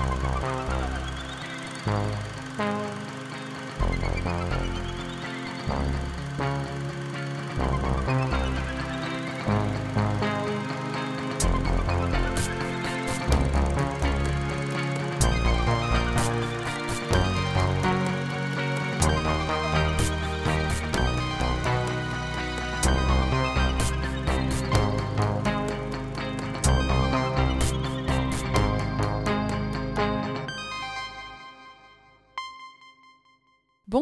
Oh, no.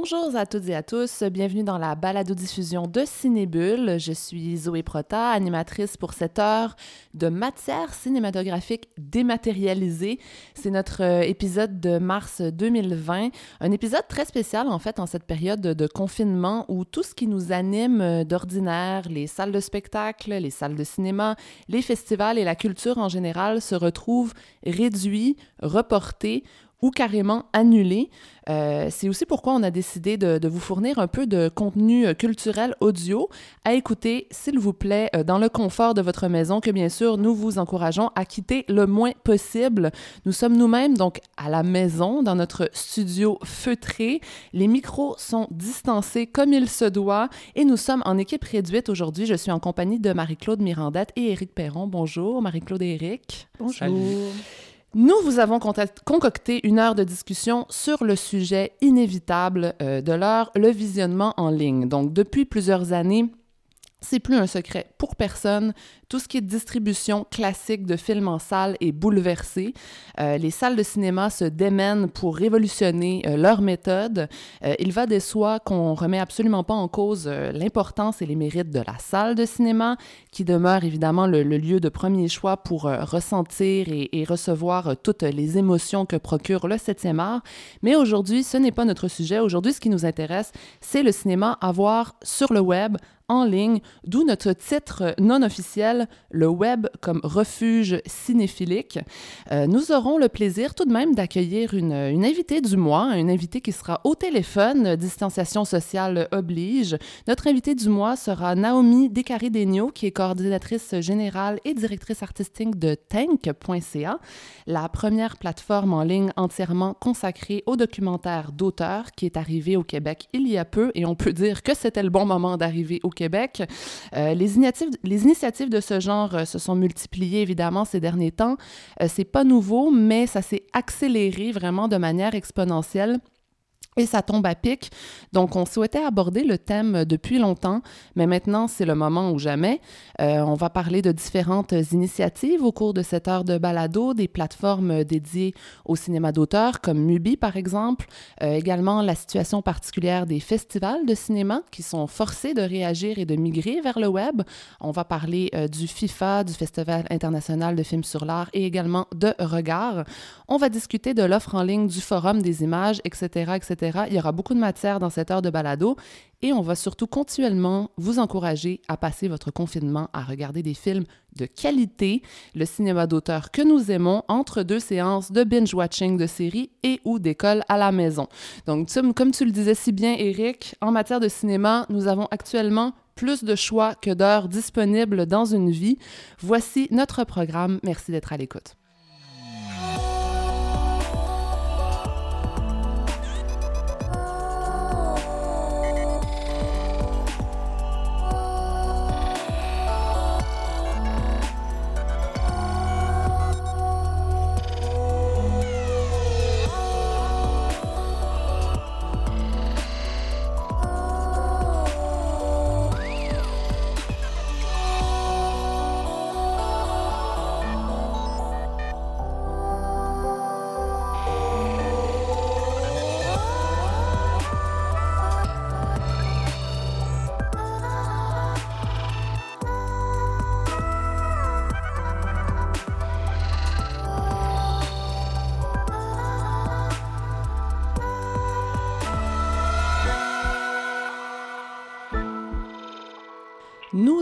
Bonjour à toutes et à tous, bienvenue dans la balado-diffusion de Cinébule. Je suis Zoé Prota, animatrice pour cette heure de matière cinématographique dématérialisée. C'est notre euh, épisode de mars 2020, un épisode très spécial en fait en cette période de confinement où tout ce qui nous anime euh, d'ordinaire, les salles de spectacle, les salles de cinéma, les festivals et la culture en général se retrouvent réduits, reportés ou carrément annulé. Euh, c'est aussi pourquoi on a décidé de, vous fournir un peu de contenu euh, culturel audio à écouter, s'il vous plaît, euh, dans le confort de votre maison, que bien sûr, nous vous encourageons à quitter le moins possible. Nous sommes nous-mêmes donc à la maison, dans notre studio feutré. Les micros sont distancés comme il se doit et nous sommes en équipe réduite aujourd'hui. Je suis en compagnie de Marie-Claude Mirandette et Éric Perron. Bonjour, Marie-Claude et Éric. Bonjour. Nous vous avons concocté une heure de discussion sur le sujet inévitable euh, de l'heure, le visionnement en ligne. Donc, depuis plusieurs années, c'est plus un secret pour personne. Tout ce qui est distribution classique de films en salle est bouleversé. Euh, les salles de cinéma se démènent pour révolutionner euh, leur méthode. Euh, il va de soi qu'on remet absolument pas en cause l'importance et les mérites de la salle de cinéma, qui demeure évidemment le, lieu de premier choix pour ressentir et, et, recevoir toutes les émotions que procure le 7e art. Mais aujourd'hui, ce n'est pas notre sujet. Aujourd'hui, ce qui nous intéresse, c'est le cinéma à voir sur le web en ligne, d'où notre titre non officiel, le web comme refuge cinéphilique. Euh, nous aurons le plaisir tout de même d'accueillir une, une, invitée du mois, une invitée qui sera au téléphone, distanciation sociale oblige. Notre invitée du mois sera Naomi Descarré-Degno, qui est coordinatrice générale et directrice artistique de Tank.ca, la première plateforme en ligne entièrement consacrée aux documentaires d'auteurs qui est arrivée au Québec il y a peu, et on peut dire que c'était le bon moment d'arriver au Québec. Euh, les, initiatives, de ce genre euh, se sont multipliées évidemment ces derniers temps. Euh, c'est pas nouveau, mais ça s'est accéléré vraiment de manière exponentielle. Et ça tombe à pic. Donc, on souhaitait aborder le thème depuis longtemps, mais maintenant, c'est le moment ou jamais. Euh, on va parler de différentes initiatives au cours de cette heure de balado, des plateformes dédiées au cinéma d'auteur, comme Mubi, par exemple. Euh, également, la situation particulière des festivals de cinéma qui sont forcés de réagir et de migrer vers le web. On va parler euh, du FIFA, du Festival international de films sur l'art et également de Regard. On va discuter de l'offre en ligne du Forum des images, etc., etc. Il y aura beaucoup de matière dans cette heure de balado et on va surtout continuellement vous encourager à passer votre confinement à regarder des films de qualité, le cinéma d'auteur que nous aimons entre deux séances de binge-watching de séries et ou d'école à la maison. Donc, comme tu le disais si bien, Eric, en matière de cinéma, nous avons actuellement plus de choix que d'heures disponibles dans une vie. Voici notre programme. Merci d'être à l'écoute.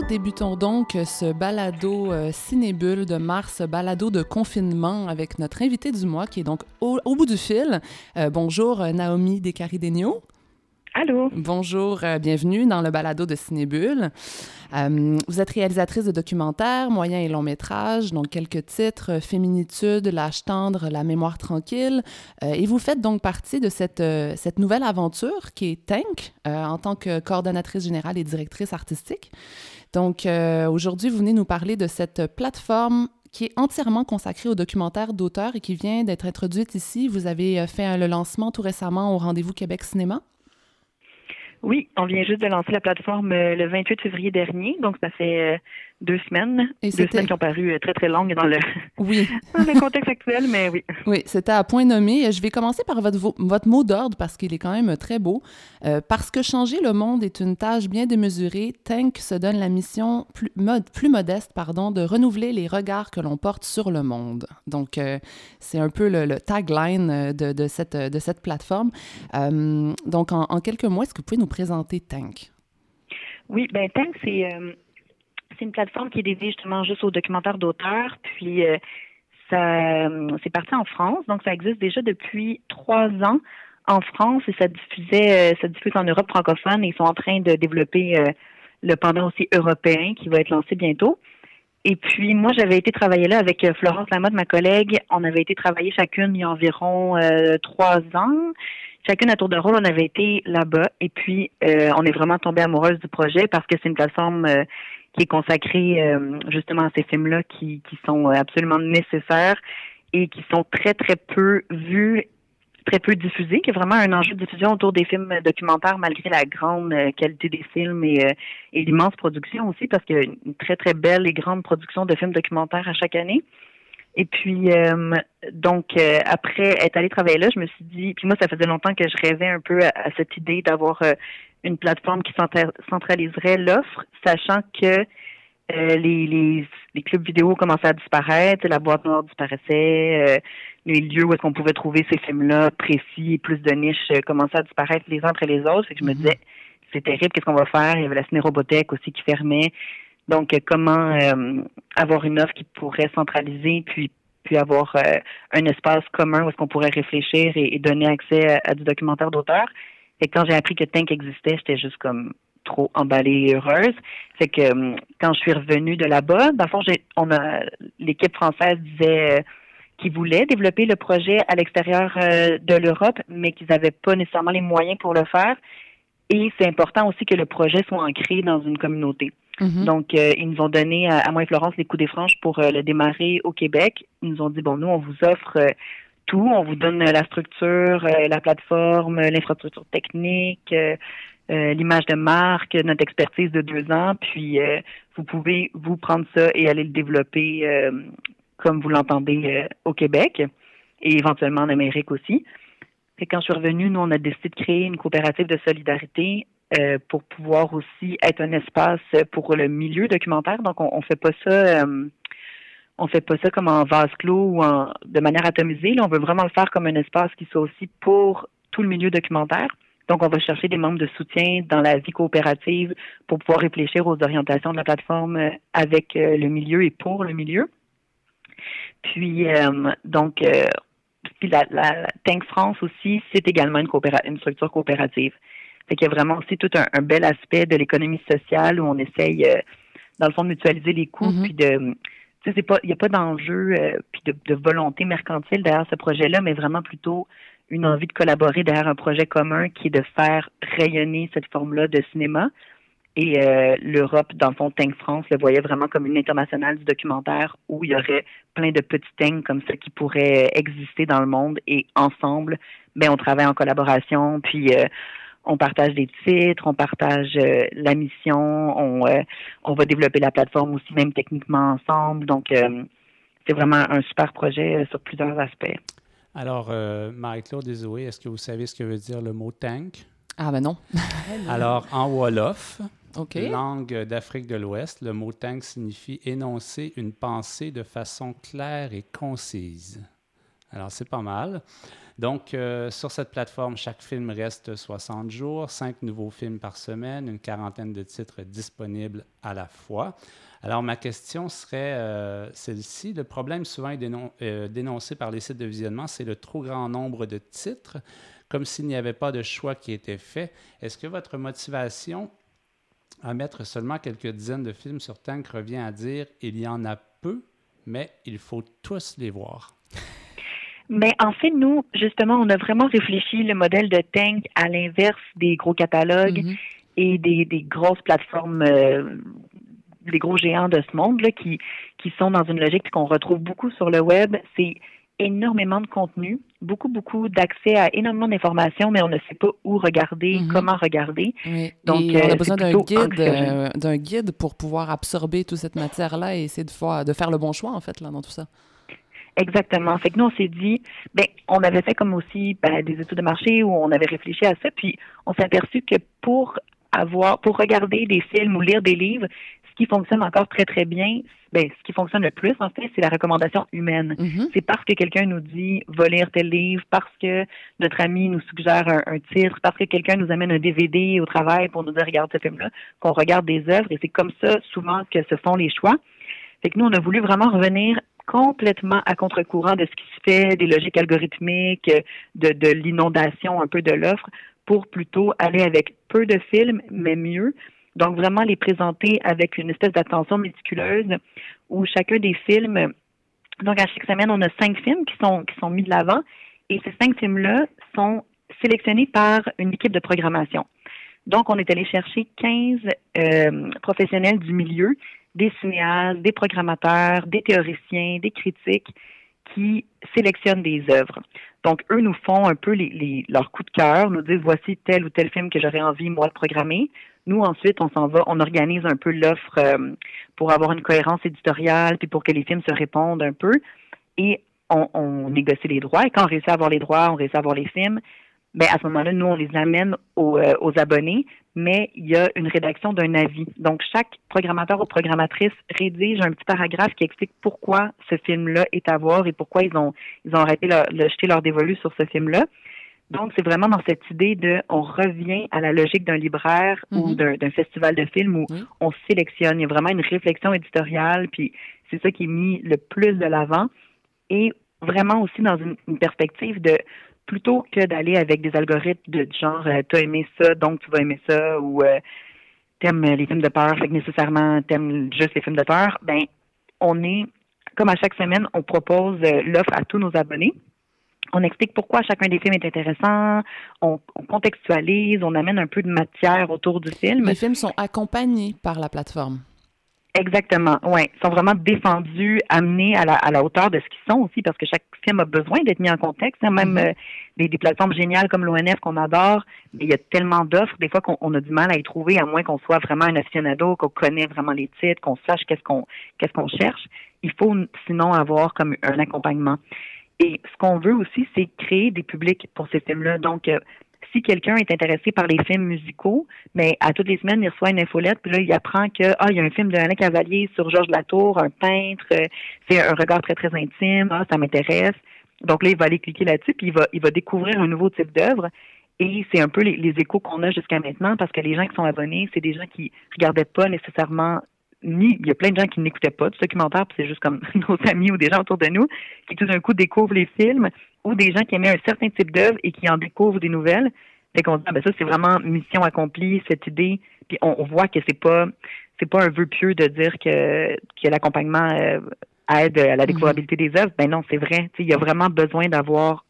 Débutons donc ce balado euh, cinébule de mars, balado de confinement avec notre invité du mois qui est donc au, bout du fil. Euh, bonjour Naomi Descaridegno. Allô. Bonjour, euh, bienvenue dans le balado de Cinébule. Euh, vous êtes réalisatrice de documentaires, moyens et longs métrages, donc quelques titres, euh, Féminitude, L'âge tendre, La mémoire tranquille. et vous faites donc partie de cette, cette nouvelle aventure qui est Tank en tant que coordonnatrice générale et directrice artistique. Donc aujourd'hui, vous venez nous parler de cette plateforme qui est entièrement consacrée aux documentaires d'auteurs et qui vient d'être introduite ici. Vous avez fait le lancement tout récemment au Rendez-vous Québec Cinéma. Oui, on vient juste de lancer la plateforme euh, le 28 février dernier, donc ça fait euh, deux semaines. deux semaines qui ont paru euh, très, très longues dans le, oui. le contexte actuel, mais oui. Oui, c'était à point nommé. Je vais commencer par votre, votre mot d'ordre parce qu'il est quand même très beau. Euh, parce que changer le monde est une tâche bien démesurée, Tank se donne la mission plus, plus modeste pardon, de renouveler les regards que l'on porte sur le monde. Donc, euh, c'est un peu le, tagline de, de, cette, de cette plateforme. donc, en, en, quelques mots, est-ce que vous pouvez nous présenter Tank? Oui, ben Tank, c'est c'est une plateforme qui est dédiée justement juste aux documentaires d'auteurs. Puis euh, ça, c'est parti en France, donc ça existe déjà depuis trois ans en France et ça diffusait, euh, ça diffuse en Europe francophone ils sont en train de développer euh, le pendant aussi européen qui va être lancé bientôt. Et puis moi, j'avais été travailler là avec Florence Lamotte, ma collègue. On avait été travailler chacune il y a environ trois ans. Chacune à tour de rôle, on avait été là-bas. Et puis, on est vraiment tombé amoureuse du projet parce que c'est une plateforme qui est consacré euh, justement à ces films-là qui, qui sont euh, absolument nécessaires et qui sont très, très peu vus très peu diffusés, qui est vraiment un enjeu de diffusion autour des films documentaires malgré la grande euh, qualité des films et, et l'immense production aussi, parce qu'il y a une très, très belle et grande production de films documentaires à chaque année. Et puis, donc, après être allée travailler là, je me suis dit, puis moi, ça faisait longtemps que je rêvais un peu à, cette idée d'avoir une plateforme qui centraliserait l'offre, sachant que euh, les, les, les, clubs vidéo commençaient à disparaître, la boîte noire disparaissait, euh, les lieux où est-ce qu'on pouvait trouver ces films-là précis, plus de niches, euh, commençaient à disparaître les uns après les autres. et que je me mm-hmm. disais, c'est terrible, qu'est-ce qu'on va faire? Il y avait la cinérobothèque aussi qui fermait. Donc, comment avoir une offre qui pourrait centraliser, puis puis avoir un espace commun où est-ce qu'on pourrait réfléchir et, donner accès à du documentaire d'auteur? Et quand j'ai appris que Tank existait, j'étais juste comme trop emballée et heureuse. C'est que hum, quand je suis revenue de là-bas, dans le fond, on a l'équipe française disait euh, qu'ils voulaient développer le projet à l'extérieur euh, de l'Europe, mais qu'ils n'avaient pas nécessairement les moyens pour le faire. Et c'est important aussi que le projet soit ancré dans une communauté. Mm-hmm. Donc, euh, ils nous ont donné à, moi et Florence les coups des franches pour le démarrer au Québec. Ils nous ont dit, bon, nous, on vous offre tout. On vous donne la structure, euh, la plateforme, l'infrastructure technique, euh, euh, l'image de marque, notre expertise de deux ans, puis vous pouvez vous prendre ça et aller le développer comme vous l'entendez au Québec et éventuellement en Amérique aussi. Et quand je suis revenue, nous, on a décidé de créer une coopérative de solidarité pour pouvoir aussi être un espace pour le milieu documentaire. Donc, on, on fait pas ça on fait pas ça comme en vase clos ou en, de manière atomisée. Là, on veut vraiment le faire comme un espace qui soit aussi pour tout le milieu documentaire. Donc, on va chercher des membres de soutien dans la vie coopérative pour pouvoir réfléchir aux orientations de la plateforme euh, avec euh, le milieu et pour le milieu. Puis, euh, donc, puis la, la, Tank France aussi, c'est également une, une structure coopérative. Fait qu'il y a vraiment aussi tout un, bel aspect de l'économie sociale où on essaye, dans le fond, de mutualiser les coûts, mm-hmm. puis de c'est pas, il n'y a pas d'enjeu euh, puis de, volonté mercantile derrière ce projet-là, mais vraiment plutôt une envie de collaborer derrière un projet commun qui est de faire rayonner cette forme-là de cinéma. Et euh, l'Europe, dans le fond, Tank France le voyait vraiment comme une internationale du documentaire où il y aurait plein de petits tanks comme ça qui pourraient exister dans le monde et ensemble, ben on travaille en collaboration, puis euh, on partage des titres, on partage euh, la mission, on, euh, on va développer la plateforme aussi même techniquement ensemble. Donc, euh, c'est vraiment un super projet sur plusieurs aspects. Alors, Marie-Claude et Zoé, est-ce que vous savez ce que veut dire le mot tank? Ah ben non. Alors, en Wolof, langue d'Afrique de l'Ouest, le mot tank signifie énoncer une pensée de façon claire et concise. Alors, c'est pas mal. Donc, euh, sur cette plateforme, chaque film reste 60 jours, 5 nouveaux films par semaine, une quarantaine de titres disponibles à la fois. Alors, ma question serait euh, celle-ci. Le problème souvent euh, dénoncé par les sites de visionnement, c'est le trop grand nombre de titres. comme s'il n'y avait pas de choix qui était fait. Est-ce que votre motivation à mettre seulement quelques dizaines de films sur Tank revient à dire il y en a peu, mais il faut tous les voir? Mais en fait, nous, justement, on a vraiment réfléchi le modèle de Tank à l'inverse des gros catalogues mm-hmm. et des, des, grosses plateformes, euh, des gros géants de ce monde là, qui, qui sont dans une logique qu'on retrouve beaucoup sur le web. C'est énormément de contenu, beaucoup, beaucoup d'accès à énormément d'informations, mais on ne sait pas où regarder, mm-hmm. comment regarder. Donc, on a euh, besoin d'un guide, euh, d'un guide pour pouvoir absorber toute cette matière-là et essayer de, de faire le bon choix, en fait, là, dans tout ça. Exactement. Fait que nous, on s'est dit, ben, on avait fait comme aussi ben, des études de marché où on avait réfléchi à ça, puis on s'est aperçu que pour avoir, pour regarder des films ou lire des livres, ce qui fonctionne encore très très bien, ben, ce qui fonctionne le plus en fait, c'est la recommandation humaine. Mm-hmm. C'est parce que quelqu'un nous dit va lire tel livre, parce que notre ami nous suggère un, titre, parce que quelqu'un nous amène un DVD au travail pour nous dire regarde ce film-là, qu'on regarde des œuvres et c'est comme ça souvent que se font les choix. Fait que nous, on a voulu vraiment revenir complètement à contre-courant de ce qui se fait, des logiques algorithmiques, de, l'inondation un peu de l'offre, pour plutôt aller avec peu de films, mais mieux. Donc, vraiment les présenter avec une espèce d'attention méticuleuse où chacun des films, donc à chaque semaine, on a cinq films qui sont, qui sont mis de l'avant et ces cinq films-là sont sélectionnés par une équipe de programmation. Donc, on est allé chercher 15 euh, professionnels du milieu des cinéastes, des programmateurs, des théoriciens, des critiques qui sélectionnent des œuvres. Donc, eux nous font un peu les, les, coup de cœur, nous disent voici tel ou tel film que j'aurais envie, moi, de programmer. Nous, ensuite, on s'en va, on organise un peu l'offre euh, pour avoir une cohérence éditoriale, puis pour que les films se répondent un peu. Et on, on négocie les droits. Et quand on réussit à avoir les droits, on réussit à avoir les films, ben à ce moment-là, nous, on les amène aux, euh, aux, abonnés, mais il y a une rédaction d'un avis. Donc, chaque programmateur ou programmatrice rédige un petit paragraphe qui explique pourquoi ce film-là est à voir et pourquoi ils ont, ils ont arrêté de jeter leur dévolu sur ce film-là. Donc, c'est vraiment dans cette idée de, on revient à la logique d'un libraire ou mm-hmm. d'un festival de films où on sélectionne. Il y a vraiment une réflexion éditoriale, puis c'est ça qui est mis le plus de l'avant. Et vraiment aussi dans une perspective de plutôt que d'aller avec des algorithmes de genre euh, t'as aimé ça, donc tu vas aimer ça, ou euh, t'aimes les films de peur, fait que nécessairement t'aimes juste les films de peur, ben on est, comme à chaque semaine, on propose euh, l'offre à tous nos abonnés. On explique pourquoi chacun des films est intéressant, on, contextualise, on amène un peu de matière autour du film. Les films sont accompagnés par la plateforme. Exactement, oui. Ils sont vraiment défendus, amenés à la, à la hauteur de ce qu'ils sont aussi, parce que chaque film a besoin d'être mis en contexte. Hein. Même mm-hmm. euh, des, des, plateformes géniales comme l'ONF qu'on adore, il y a tellement d'offres, des fois qu'on a du mal à y trouver, à moins qu'on soit vraiment un aficionado, qu'on connaît vraiment les titres, qu'on sache qu'est-ce qu'on qu'est-ce qu'on cherche. Il faut sinon avoir comme un accompagnement. Et ce qu'on veut aussi, c'est créer des publics pour ces films-là. Donc, euh, si quelqu'un est intéressé par les films musicaux, mais à toutes les semaines, il reçoit une infolette, puis là, il apprend que ah, il y a un film de Alain Cavalier sur Georges Latour, un peintre, euh, c'est un regard très, très intime, ah, ça m'intéresse. Donc là, il va aller cliquer là-dessus, puis il va, il va découvrir un nouveau type d'œuvre. Et c'est un peu les, échos qu'on a jusqu'à maintenant, parce que les gens qui sont abonnés, c'est des gens qui regardaient pas nécessairement ni il y a plein de gens qui n'écoutaient pas de documentaire, puis c'est juste comme nos amis ou des gens autour de nous qui tout d'un coup découvrent les films ou des gens qui aimaient un certain type d'œuvre et qui en découvrent des nouvelles. Fait qu'on dit, ah, ben ça, c'est vraiment mission accomplie, cette idée. Puis on, voit que c'est pas c'est pas un vœu pieux de dire que, que l'accompagnement euh, aide à la mm-hmm. découvrabilité des œuvres. Ben non, c'est vrai. Il y a vraiment besoin d'avoir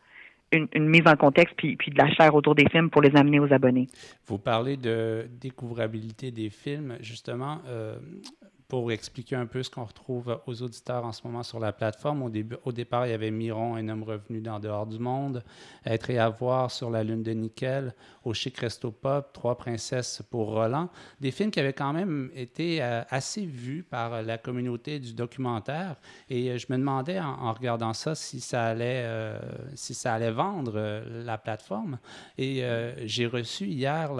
une, mise en contexte puis, puis de la chair autour des films pour les amener aux abonnés. Vous parlez de découvrabilité des films. Justement, euh, pour expliquer un peu ce qu'on retrouve aux auditeurs en ce moment sur la plateforme. Au, début, au départ, il y avait Miron, un homme revenu d'en dehors du monde, Être et avoir sur la lune de nickel, Au chic resto pop, Trois princesses pour Roland. Des films qui avaient quand même été euh, assez vus par la communauté du documentaire. Et euh, je me demandais en, regardant ça si ça allait, euh, si ça allait vendre la plateforme. Et j'ai reçu hier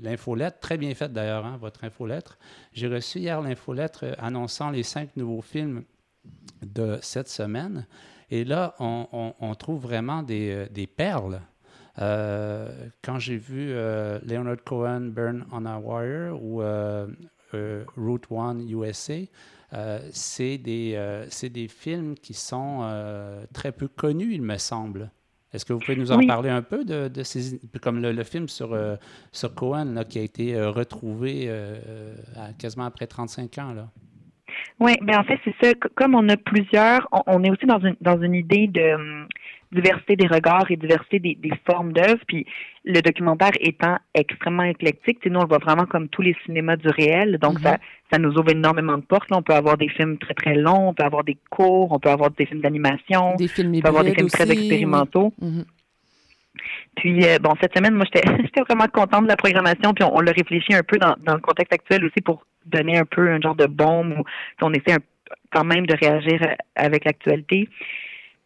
l'infolettre, très bien faite d'ailleurs, hein, votre infolettre. J'ai reçu hier l'infolettre annonçant les cinq nouveaux films de cette semaine. Et là, on, trouve vraiment des, euh, perles. Euh, quand j'ai vu euh, Leonard Cohen Burn on a Wire ou Route One USA, c'est des films qui sont très peu connus, il me semble. Est-ce que vous pouvez nous en parler un peu de, de ces, comme le, film sur, euh, sur Cohen là, qui a été euh, retrouvé euh, quasiment après 35 ans là? Oui, ben en fait c'est ça. Comme on a plusieurs, on, est aussi dans une dans une idée de hum, diversité des regards et diversité des, des formes d'œuvres. Puis le documentaire étant extrêmement éclectique, nous on le voit vraiment comme tous les cinémas du réel. Donc mm-hmm. ça ça nous ouvre énormément de portes. Là, on peut avoir des films très très longs, on peut avoir des cours, on peut avoir des films d'animation, on peut avoir des films très expérimentaux. Mm-hmm. Puis euh, bon, cette semaine, moi j'étais vraiment contente de la programmation, puis on, l'a réfléchi un peu dans, dans le contexte actuel aussi pour donner un peu un genre de bombe où on essaie quand même de réagir avec l'actualité.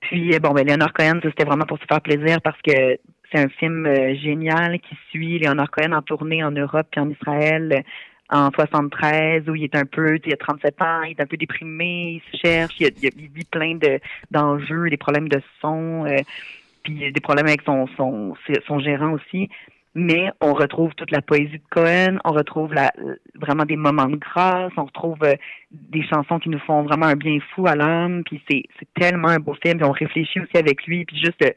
Puis euh, bon, ben Léonard Cohen, c'était vraiment pour se faire plaisir parce que c'est un film euh, génial qui suit Léonard Cohen en tournée en Europe puis en Israël euh, en 73 où il est un peu, il a 37 ans, il est un peu déprimé, il se cherche, il, vit plein de d'enjeux, des problèmes de son, puis des problèmes avec son son son gérant aussi. Mais on retrouve toute la poésie de Cohen, on retrouve vraiment des moments de grâce, on retrouve euh, des chansons qui nous font vraiment un bien fou à l'âme, puis c'est, tellement un beau film, puis on réfléchit aussi avec lui, puis juste, euh,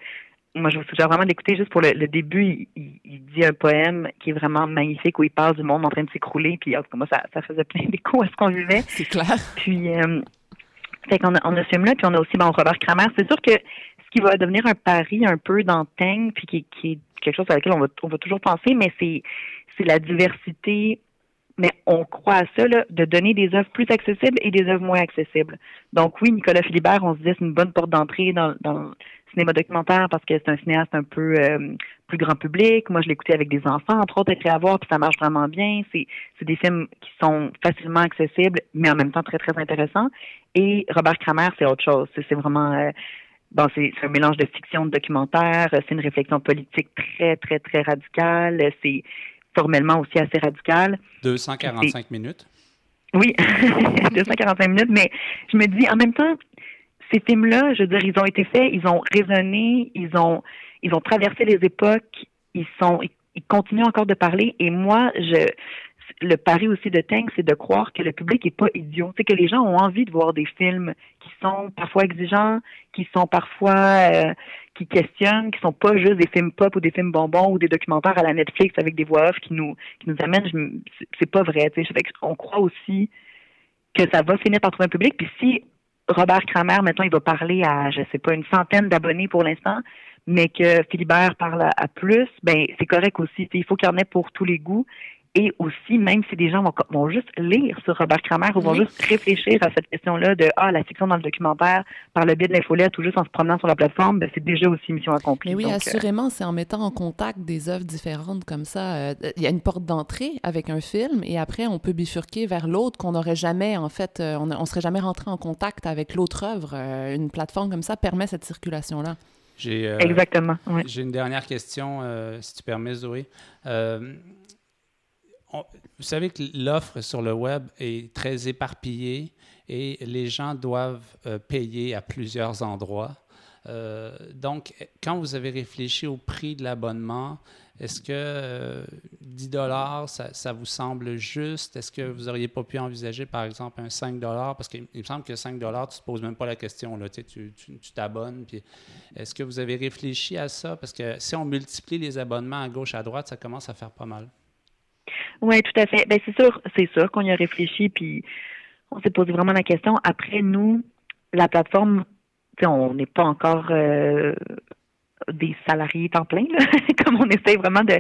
moi je vous suggère vraiment d'écouter juste pour le, début, il, dit un poème qui est vraiment magnifique où il parle du monde en train de s'écrouler, puis en tout cas moi ça, ça faisait plein d'écho à ce qu'on vivait. C'est clair. Puis euh, fait qu'on a, on a ce film-là, puis on a aussi bon, Robert Kramer. C'est sûr que ce qui va devenir un pari un peu dans Teng, puis qui, qui est quelque chose à laquelle on va, on va toujours penser, mais c'est, c'est la diversité. Mais on croit à ça, là, de donner des œuvres plus accessibles et des œuvres moins accessibles. Donc oui, Nicolas Philibert, on se dit c'est une bonne porte d'entrée dans, dans cinéma documentaire parce que c'est un cinéaste un peu euh, plus grand public. Moi, je l'écoutais avec des enfants, entre autres, écrit à voir, puis ça marche vraiment bien. C'est, c'est des films qui sont facilement accessibles, mais en même temps très, très intéressants. Et Robert Kramer, c'est autre chose. C'est, vraiment... Euh, Bon, c'est un mélange de fiction, de documentaire. C'est une réflexion politique très, très, très radicale. C'est formellement aussi assez radical. 245 minutes. Oui, 245 minutes. Mais je me dis, en même temps, ces films-là, je veux dire, ils ont été faits, ils ont résonné, ils ont, ils ont traversé les époques, ils sont, ils continuent encore de parler. Et moi, je, le pari aussi de Teng, c'est de croire que le public est pas idiot. C'est que les gens ont envie de voir des films qui sont parfois exigeants, qui sont parfois euh, qui questionnent, qui sont pas juste des films pop ou des films bonbons ou des documentaires à la Netflix avec des voix off qui nous qui nous amènent. C'est pas vrai. On croit aussi que ça va finir par trouver un public. Puis si Robert Kramer, mettons, il va parler à, je sais pas, une centaine d'abonnés pour l'instant, mais que Philibert parle à, à plus, ben c'est correct aussi. Il faut qu'il y en ait pour tous les goûts. Et aussi, même si des gens vont, juste lire sur Robert Kramer ou vont juste réfléchir à cette question-là de ah la fiction dans le documentaire par le biais de l'infolette ou juste en se promenant sur la plateforme, ben, c'est déjà aussi mission accomplie. Mais oui, euh, assurément, c'est en mettant en contact des œuvres différentes comme ça. Euh, il y a une porte d'entrée avec un film et après on peut bifurquer vers l'autre qu'on n'aurait jamais en fait, euh, on, ne serait jamais rentré en contact avec l'autre œuvre. une plateforme comme ça permet cette circulation-là. Exactement. J'ai une dernière question, si tu permets, Zoé vous savez que l'offre sur le web est très éparpillée et les gens doivent euh, payer à plusieurs endroits. Euh, donc, quand vous avez réfléchi au prix de l'abonnement, est-ce que 10 euh, dollars, ça, vous semble juste? Est-ce que vous n'auriez pas pu envisager, par exemple, un 5 dollars? Parce qu'il me semble que 5 dollars, tu ne te poses même pas la question. Tu t'abonnes. est-ce que vous avez réfléchi à ça? Parce que si on multiplie les abonnements à gauche, à droite, ça commence à faire pas mal. Oui, tout à fait. Ben c'est sûr, c'est sûr qu'on y a réfléchi, puis on s'est posé vraiment la question. Après, nous, la plateforme, on n'est pas encore euh, des salariés temps plein, là. comme on essaie vraiment de,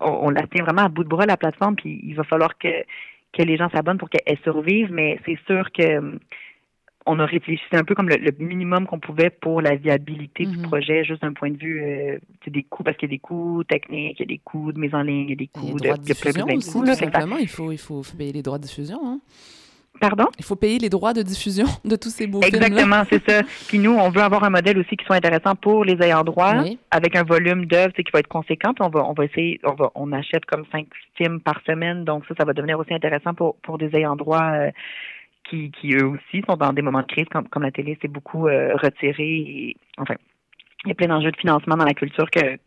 on, la tient vraiment à bout de bras la plateforme, puis il va falloir que que les gens s'abonnent pour qu'elle survive, mais c'est sûr que on a réfléchi, un peu comme le, minimum qu'on pouvait pour la viabilité du mhm. projet, juste d'un point de vue euh, des coûts, parce qu'il y a des coûts techniques, il y a des coûts de mise en ligne, il y a des coûts de, tout simplement, il faut, il faut payer les droits de diffusion. Hein. Pardon? Il faut payer les droits de diffusion de tous ces beaux Exactement, c'est ça. Puis nous, on veut avoir un modèle aussi qui soit intéressant pour les ayants droit, avec un volume d'œuvres qui va être conséquent. on va, on va essayer, on, va, on achète comme cinq films par semaine, donc ça, ça va devenir aussi intéressant pour, pour des ayants droit euh, qui, eux aussi sont dans des moments de crise, comme, la télé s'est beaucoup euh, retirée. enfin, il y a plein d'enjeux de financement dans la culture que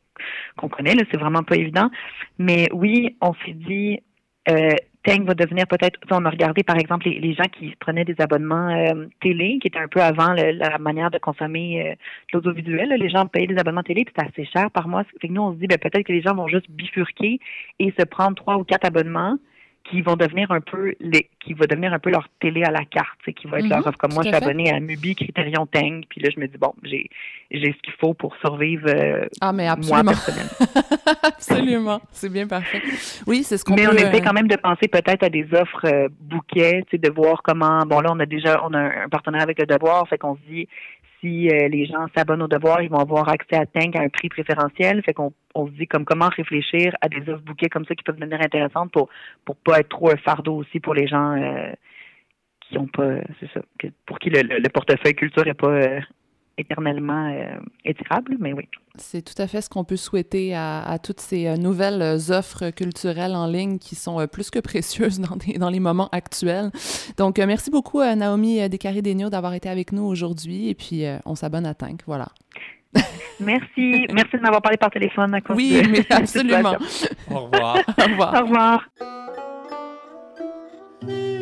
qu'on connaît, c'est vraiment pas évident. Mais oui, on s'est dit, euh, Tank va devenir peut-être, on a regardé par exemple les, gens qui prenaient des abonnements euh, télé, qui étaient un peu avant la manière de consommer l'audiovisuel. Les gens payaient des abonnements télé, c'était assez cher par mois. Nous, on se dit, ben, peut-être que les gens vont juste bifurquer et se prendre trois ou quatre abonnements qui vont devenir un peu les, qui va devenir un peu leur télé à la carte, qui va être leur mhm. offre. Comme moi, je suis abonnée à Mubi, Criterion, Tang, puis là, je me dis bon, j'ai j'ai ce qu'il faut pour survivre euh, ah, mais absolument. moi personnellement. absolument, c'est bien parfait. Oui, c'est ce qu'on. Mais on essaie euh, quand même de penser peut-être à des offres euh, bouquets, de voir comment. Bon là, on a déjà on a un partenaire avec le Devoir, fait qu'on se dit si euh, les gens s'abonnent au devoir, ils vont avoir accès à Tank à un prix préférentiel. Fait qu'on on se dit comme comment réfléchir à des offres bouquets comme ça qui peuvent devenir intéressantes pour pour pas être trop un fardeau aussi pour les gens euh, qui ont pas c'est ça pour qui le, portefeuille culture est pas euh, éternellement euh, étirable, mais oui. C'est tout à fait ce qu'on peut souhaiter à, toutes ces euh, nouvelles euh, offres culturelles en ligne qui sont plus que précieuses dans, dans les moments actuels. Donc, merci beaucoup, Naomi Descarré-Desnio, d'avoir été avec nous aujourd'hui. Et puis, on s'abonne à Tank. Voilà. Merci. Merci de m'avoir parlé par téléphone à cause Oui, mais absolument. Au revoir. Au revoir. Au revoir.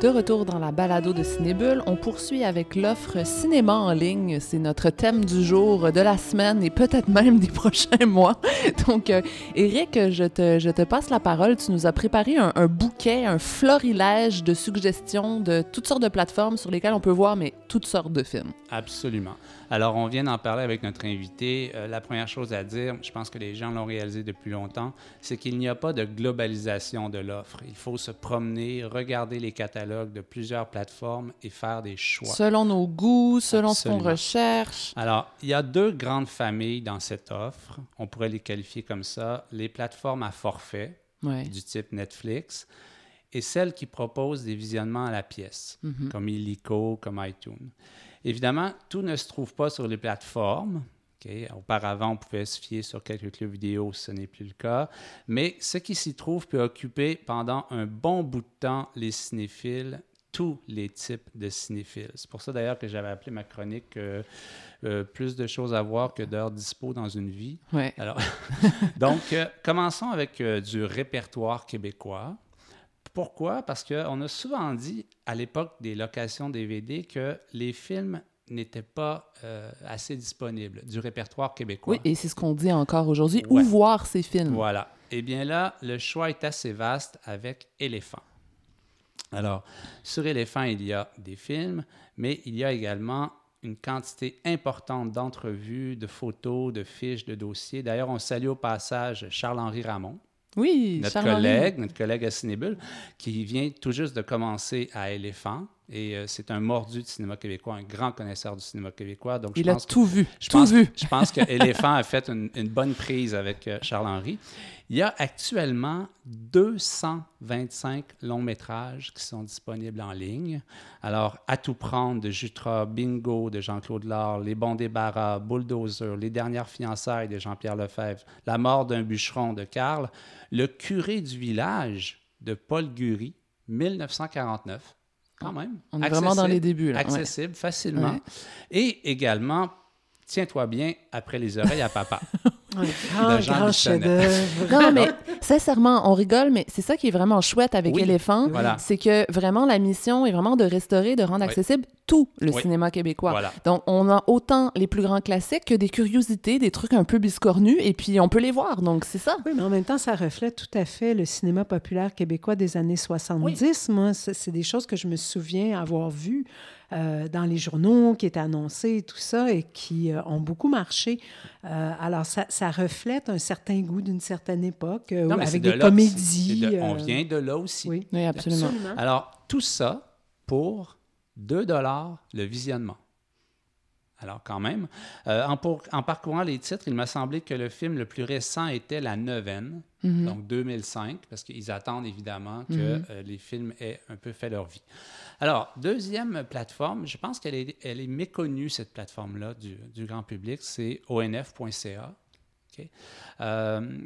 De retour dans la balado de Cinébule, on poursuit avec l'offre cinéma en ligne. C'est notre thème du jour, de la semaine et peut-être même des prochains mois. Donc, euh, Eric, je te, je te, passe la parole. Tu nous as préparé un, un, bouquet, un florilège de suggestions de toutes sortes de plateformes sur lesquelles on peut voir mais toutes sortes de films. Absolument. Alors, on vient d'en parler avec notre invité. Euh, la première chose à dire, je pense que les gens l'ont réalisé depuis longtemps, c'est qu'il n'y a pas de globalisation de l'offre. Il faut se promener, regarder les catalogues de plusieurs plateformes et faire des choix. Selon nos goûts, selon ce qu'on recherche. Alors, il y a deux grandes familles dans cette offre. On pourrait les qualifier comme ça. Les plateformes à forfait, du type Netflix, et celles qui proposent des visionnements à la pièce, mm-hmm. comme Illico, comme iTunes. Évidemment, tout ne se trouve pas sur les plateformes. Auparavant, on pouvait se fier sur quelques clubs vidéo, ce n'est plus le cas. Mais ce qui s'y trouve peut occuper pendant un bon bout de temps les cinéphiles, tous les types de cinéphiles. C'est pour ça d'ailleurs que j'avais appelé ma chronique euh, euh, Plus de choses à voir que d'heures dispo dans une vie. Ouais. Alors, donc, euh, commençons avec du répertoire québécois. Pourquoi? Parce qu'on a souvent dit à l'époque des locations DVD que les films n'étaient pas euh, assez disponibles du répertoire québécois. Oui, et c'est ce qu'on dit encore aujourd'hui. Où voir ces films? Voilà. Eh bien là, le choix est assez vaste avec Éléphant. Alors, sur Éléphant, il y a des films, mais il y a également une quantité importante d'entrevues, de photos, de fiches, de dossiers. D'ailleurs, on salue au passage Charles-Henri Ramon, oui, notre collègue, notre collègue à Cinébule, qui vient tout juste de commencer à Éléphant. Et euh, c'est un mordu du cinéma québécois, un grand connaisseur du cinéma québécois. Donc, Il a tout vu, je tout pense, vu. Je pense qu'Éléphant a fait une, bonne prise avec euh, Charles-Henri. Il y a actuellement 225 longs métrages qui sont disponibles en ligne. Alors, À tout prendre de Jutra, Bingo de Jean-Claude Laure, Les bons débarras, Bulldozer, Les dernières fiançailles de Jean-Pierre Lefebvre, La mort d'un bûcheron de Karl, Le curé du village de Paul Gury, 1949. Quand même. On est vraiment dans les débuts. Là. Accessible facilement. Et également, tiens-toi bien après les oreilles à papa. Un grand, chef-d'œuvre. Non, mais sincèrement, on rigole, mais c'est ça qui est vraiment chouette avec Éléphant. C'est que vraiment, la mission est vraiment de restaurer, de rendre accessible tout le cinéma québécois. Donc, on a autant les plus grands classiques que des curiosités, des trucs un peu biscornus, et puis on peut les voir. Donc, c'est ça. Oui, mais en même temps, ça reflète tout à fait le cinéma populaire québécois des années 70. Moi, c'est des choses que je me souviens avoir vues dans les journaux, qui étaient annoncés, tout ça, et qui ont beaucoup marché. alors, ça, ça, reflète un certain goût d'une certaine époque, avec des comédies. on vient de là aussi. Oui, absolument. Alors, tout ça pour 2 dollars le visionnement. Alors, quand même, euh, en, parcourant les titres, il m'a semblé que le film le plus récent était La Neuvaine, mhm. donc 2005, parce qu'ils attendent évidemment que mhm. euh, les films aient un peu fait leur vie. Alors, deuxième plateforme, je pense qu'elle est, elle est méconnue, cette plateforme-là, du, grand public, c'est onf.ca. Euh,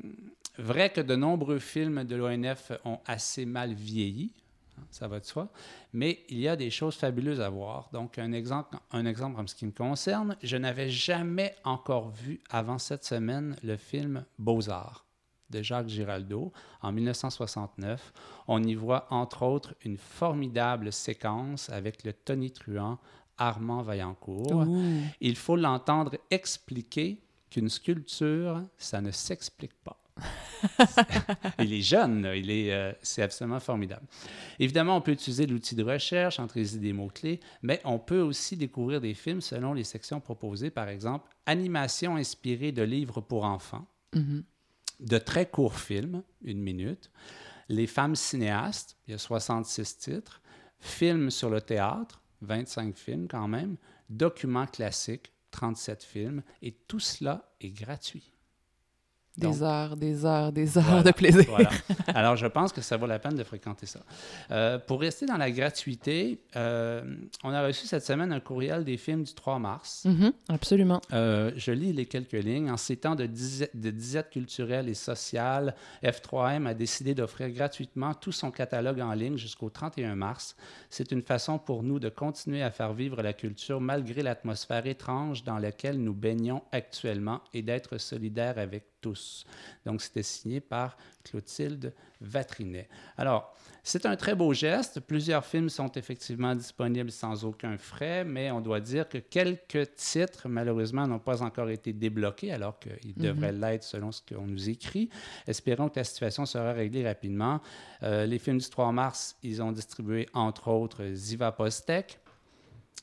vrai que de nombreux films de l'ONF ont assez mal vieilli, ça va de soi. Mais il y a des choses fabuleuses à voir. Donc, un exemple, un exemple en ce qui me concerne, je n'avais jamais encore vu avant cette semaine le film Beaux-Arts de Jacques Giraldo en 1969. On y voit entre autres une formidable séquence avec le tonitruant Armand Vaillancourt. Il faut l'entendre expliquer qu'une sculpture, ça ne s'explique pas. il est jeune, il est, euh, c'est absolument formidable. Évidemment, on peut utiliser l'outil de recherche, entrer des mots-clés, mais on peut aussi découvrir des films selon les sections proposées, par exemple, animation inspirée de livres pour enfants, mm-hmm. de très courts films, une minute, les femmes cinéastes, il y a 66 titres, films sur le théâtre, 25 films quand même, documents classiques, 37 films, et tout cela est gratuit. Des heures, des heures, des heures de plaisir. voilà. Alors, je pense que ça vaut la peine de fréquenter ça. Euh, pour rester dans la gratuité, euh, on a reçu cette semaine un courriel des films du 3 mars. Mm-hmm, absolument. Euh, je lis les quelques lignes. En ces temps de, de disette culturelle et sociale, F3M a décidé d'offrir gratuitement tout son catalogue en ligne jusqu'au 31 mars. C'est une façon pour nous de continuer à faire vivre la culture malgré l'atmosphère étrange dans laquelle nous baignons actuellement et d'être solidaires avec tous. Donc, c'était signé par Clotilde Vatrinet. Alors, c'est un très beau geste. Plusieurs films sont effectivement disponibles sans aucun frais, mais on doit dire que quelques titres, malheureusement, n'ont pas encore été débloqués, alors qu'ils mhm. devraient l'être selon ce qu'on nous écrit. Espérons que la situation sera réglée rapidement. Euh, les films du 3 mars, ils ont distribué, entre autres, Ziva Postek,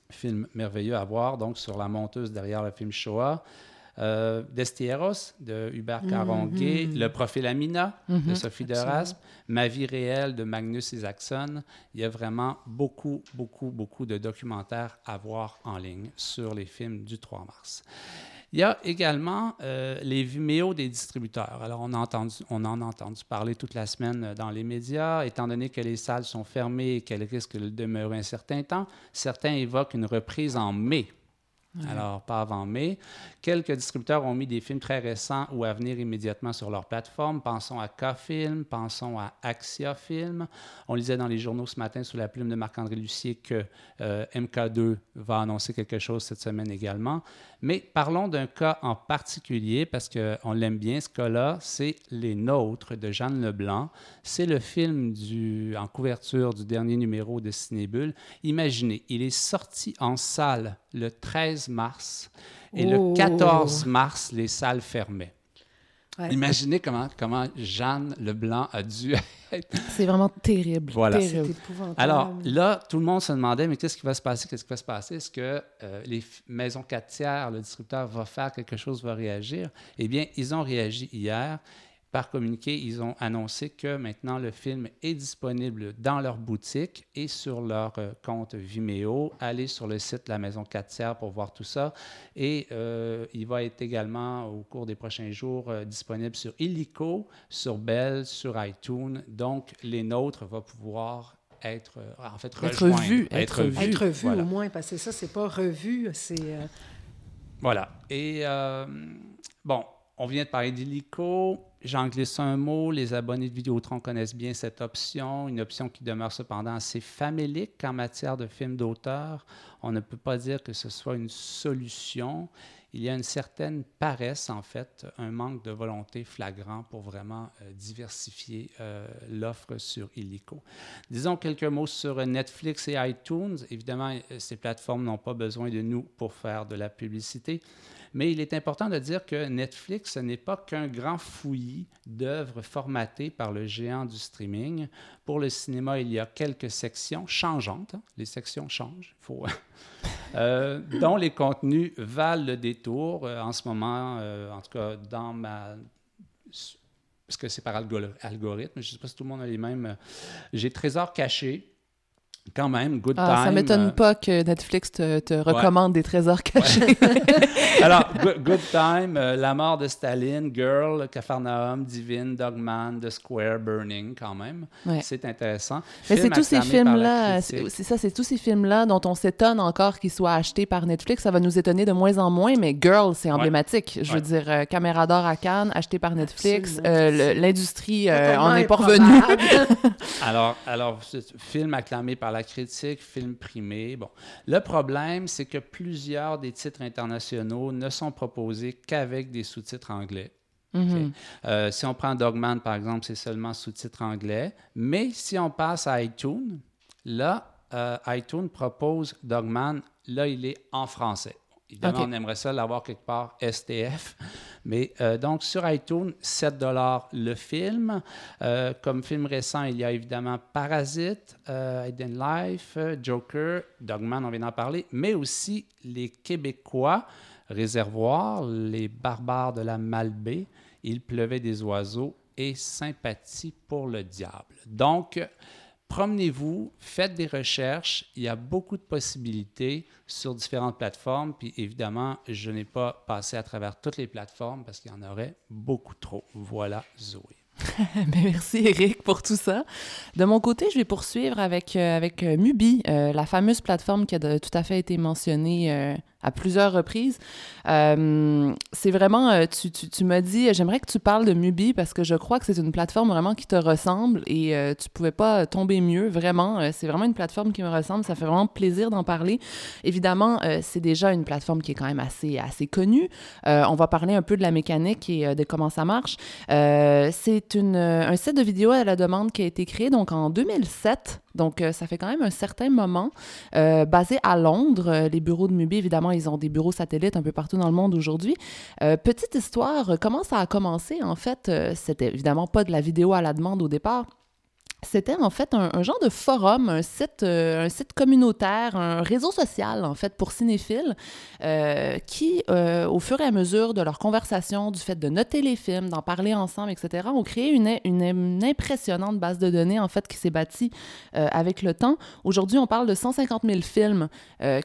film merveilleux à voir, donc sur la monteuse derrière le film Shoah. Euh, Destieros de Hubert Caronguet, mhm. Le profil Amina de mhm. Sophie de Raspe, Ma vie réelle de Magnus Isaacson. Il y a vraiment beaucoup, beaucoup, beaucoup de documentaires à voir en ligne sur les films du 3 mars. Il y a également euh, les Vimeo des distributeurs. Alors, on, a entendu, on en a entendu parler toute la semaine dans les médias. Étant donné que les salles sont fermées et qu'elles risquent de demeurer un certain temps, certains évoquent une reprise en mai alors, pas avant mai. Quelques distributeurs ont mis des films très récents ou à venir immédiatement sur leur plateforme. Pensons à K-Film, pensons à Axia Film. On lisait dans les journaux ce matin sous la plume de Marc-André Lucier que euh, MK2 va annoncer quelque chose cette semaine également. Mais parlons d'un cas en particulier parce qu'on l'aime bien, ce cas-là, c'est Les Nôtres de Jeanne Leblanc. C'est le film en couverture du dernier numéro de Cinébule. Imaginez, il est sorti en salle le 13 mars et le 14 mars, les salles fermaient. Imaginez comment, comment Jeanne Leblanc a dû être. C'est vraiment terrible. Voilà. Alors là, tout le monde se demandait, mais qu'est-ce qui va se passer? Qu'est-ce qui va se passer? Est-ce que euh, les maisons 4 tiers, le distributeur va faire quelque chose, va réagir? Eh bien, ils ont réagi hier par communiqué, ils ont annoncé que maintenant le film est disponible dans leur boutique et sur leur euh, compte Vimeo. Allez sur le site La Maison 4 pour voir tout ça. Et euh, il va être également, au cours des prochains jours, euh, disponible sur Illico, sur Bell, sur iTunes. Donc, les nôtres vont pouvoir être, en fait, être vu. Être, vu. Être vu, au moins, parce que ça, c'est pas revu, c'est... Voilà. Et, bon, on vient de parler d'Illico. J'en glisse un mot. Les abonnés de Vidéotron connaissent bien cette option, une option qui demeure cependant assez famélique en matière de films d'auteur. On ne peut pas dire que ce soit une solution. il y a une certaine paresse, en fait, un manque de volonté flagrant pour vraiment euh, diversifier euh, l'offre sur Illico. Disons quelques mots sur Netflix et iTunes. Évidemment, ces plateformes n'ont pas besoin de nous pour faire de la publicité. Mais il est important de dire que Netflix, ce n'est pas qu'un grand fouillis d'œuvres formatées par le géant du streaming. Pour le cinéma, il y a quelques sections changeantes. Les sections changent, faut, euh, dont les contenus valent le détour. Euh, en ce moment, euh, en tout cas, dans ma parce que c'est par algorithme, je ne sais pas si tout le monde a les mêmes. J'ai Trésor caché, quand même, Good ah, Time. Ça m'étonne euh, pas que Netflix te, recommande des trésors cachés. Alors, Good, Time, euh, La mort de Staline, Girl, Cafarnaum, Divine, Dogman, The Square, Burning, quand même. C'est intéressant. Mais c'est tous ces films-là, c'est ça, c'est tous ces films-là dont on s'étonne encore qu'ils soient achetés par Netflix. Ça va nous étonner de moins en moins, mais Girl, c'est emblématique. Je veux dire, euh, Caméra d'or à Cannes, acheté par Netflix. L'industrie en est pas revenue. alors, alors, film acclamé par la critique, film primé. Bon, le problème, c'est que plusieurs des titres internationaux ne sont proposés qu'avec des sous-titres anglais. Mm-hmm. Euh, si on prend Dogman, par exemple, c'est seulement sous-titres anglais. Mais si on passe à iTunes, là, euh, iTunes propose Dogman, là, il est en français. Évidemment, on aimerait ça l'avoir quelque part STF. Mais euh, donc, sur iTunes, 7 le film. Euh, comme film récent, il y a évidemment Parasite, euh, Hidden Life, Joker, Dogman, on vient d'en parler, mais aussi les Québécois, Réservoir, Les Barbares de la Malbaie, Il pleuvait des oiseaux et Sympathie pour le diable. Donc, promenez-vous, faites des recherches. Il y a beaucoup de possibilités sur différentes plateformes. Puis évidemment, je n'ai pas passé à travers toutes les plateformes parce qu'il y en aurait beaucoup trop. Voilà, Zoé. Merci Eric pour tout ça. De mon côté, je vais poursuivre avec, euh, avec euh, Mubi, euh, la fameuse plateforme qui a tout à fait été mentionnée à plusieurs reprises. Euh, c'est vraiment, euh, tu, tu, tu m'as dit, j'aimerais que tu parles de Mubi parce que je crois que c'est une plateforme vraiment qui te ressemble et euh, tu pouvais pas tomber mieux, vraiment. c'est vraiment une plateforme qui me ressemble, ça fait vraiment plaisir d'en parler. Évidemment, c'est déjà une plateforme qui est quand même assez, assez connue. on va parler un peu de la mécanique et de comment ça marche. c'est un site de vidéo à la demande qui a été créé donc en 2007 donc, euh, ça fait quand même un certain moment. Euh, basé à Londres, euh, les bureaux de Mubi, évidemment, ils ont des bureaux satellites un peu partout dans le monde aujourd'hui. petite histoire, comment ça a commencé? En fait, c'était évidemment pas de la vidéo à la demande au départ. C'était en fait un, genre de forum, un site, euh, un site communautaire, un réseau social en fait pour cinéphiles euh, qui, euh, au fur et à mesure de leur conversation, du fait de noter les films, d'en parler ensemble, etc., ont créé une, une, impressionnante base de données en fait qui s'est bâtie avec le temps. Aujourd'hui, on parle de 150 000 films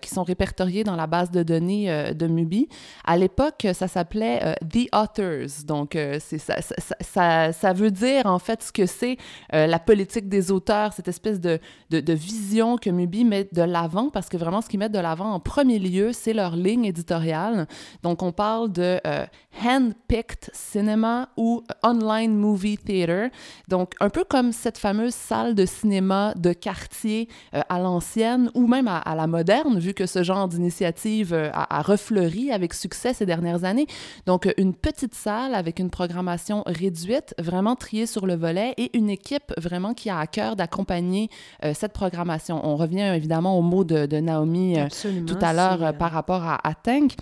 qui sont répertoriés dans la base de données de Mubi. À l'époque, ça s'appelait The Authors, donc ça, ça, ça, ça, veut dire en fait ce que c'est la politique des auteurs, cette espèce de, de, vision que Mubi met de l'avant, parce que vraiment, ce qu'ils mettent de l'avant en premier lieu, c'est leur ligne éditoriale. Donc, on parle de euh, hand-picked cinéma ou online movie theater. Donc, un peu comme cette fameuse salle de cinéma de quartier euh, à l'ancienne ou même à, la moderne, vu que ce genre d'initiative euh, a, a, refleuri avec succès ces dernières années. Donc, une petite salle avec une programmation réduite, vraiment triée sur le volet et une équipe vraiment qui a à cœur d'accompagner euh, cette programmation. On revient évidemment au mot de, Naomi euh, tout à l'heure euh, par rapport à, à Tank.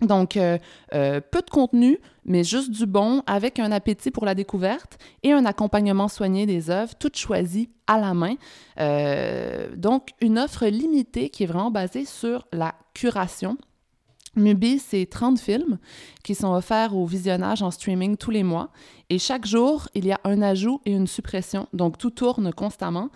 Donc, peu de contenu, mais juste du bon, avec un appétit pour la découverte et un accompagnement soigné des œuvres, toutes choisies à la main. donc, une offre limitée qui est vraiment basée sur la curation Mubi, c'est 30 films qui sont offerts au visionnage en streaming tous les mois. Et chaque jour, il y a un ajout et une suppression. Donc, tout tourne constamment.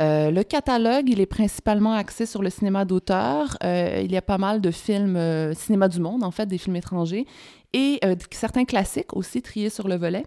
Euh, le catalogue, il est principalement axé sur le cinéma d'auteur. Euh, il y a pas mal de films euh, cinéma du monde, en fait, des films étrangers. Et certains classiques aussi triés sur le volet.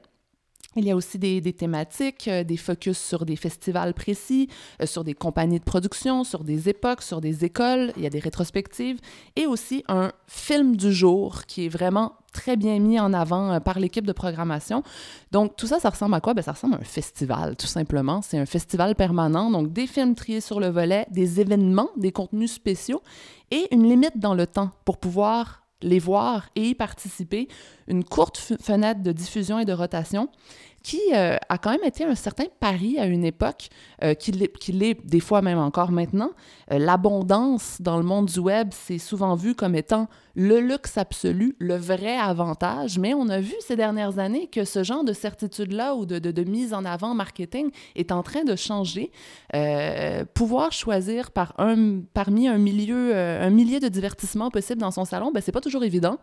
Il y a aussi des, thématiques, euh, des focus sur des festivals précis, euh, sur des compagnies de production, sur des époques, sur des écoles. Il y a des rétrospectives et aussi un film du jour qui est vraiment très bien mis en avant euh, par l'équipe de programmation. Donc, tout ça, ça ressemble à quoi? Bien, ça ressemble à un festival, tout simplement. C'est un festival permanent, donc des films triés sur le volet, des événements, des contenus spéciaux et une limite dans le temps pour pouvoir les voir et y participer. Une courte fenêtre de diffusion et de rotation qui euh, a quand même été un certain pari à une époque, euh, qui l'est des fois même encore maintenant. Euh, l'abondance dans le monde du web, c'est souvent vu comme étant le luxe absolu, le vrai avantage, mais on a vu ces dernières années que ce genre de certitude-là ou de, de, mise en avant marketing est en train de changer. pouvoir choisir parmi un milieu, un millier de divertissements possibles dans son salon, ben, c'est pas toujours évident.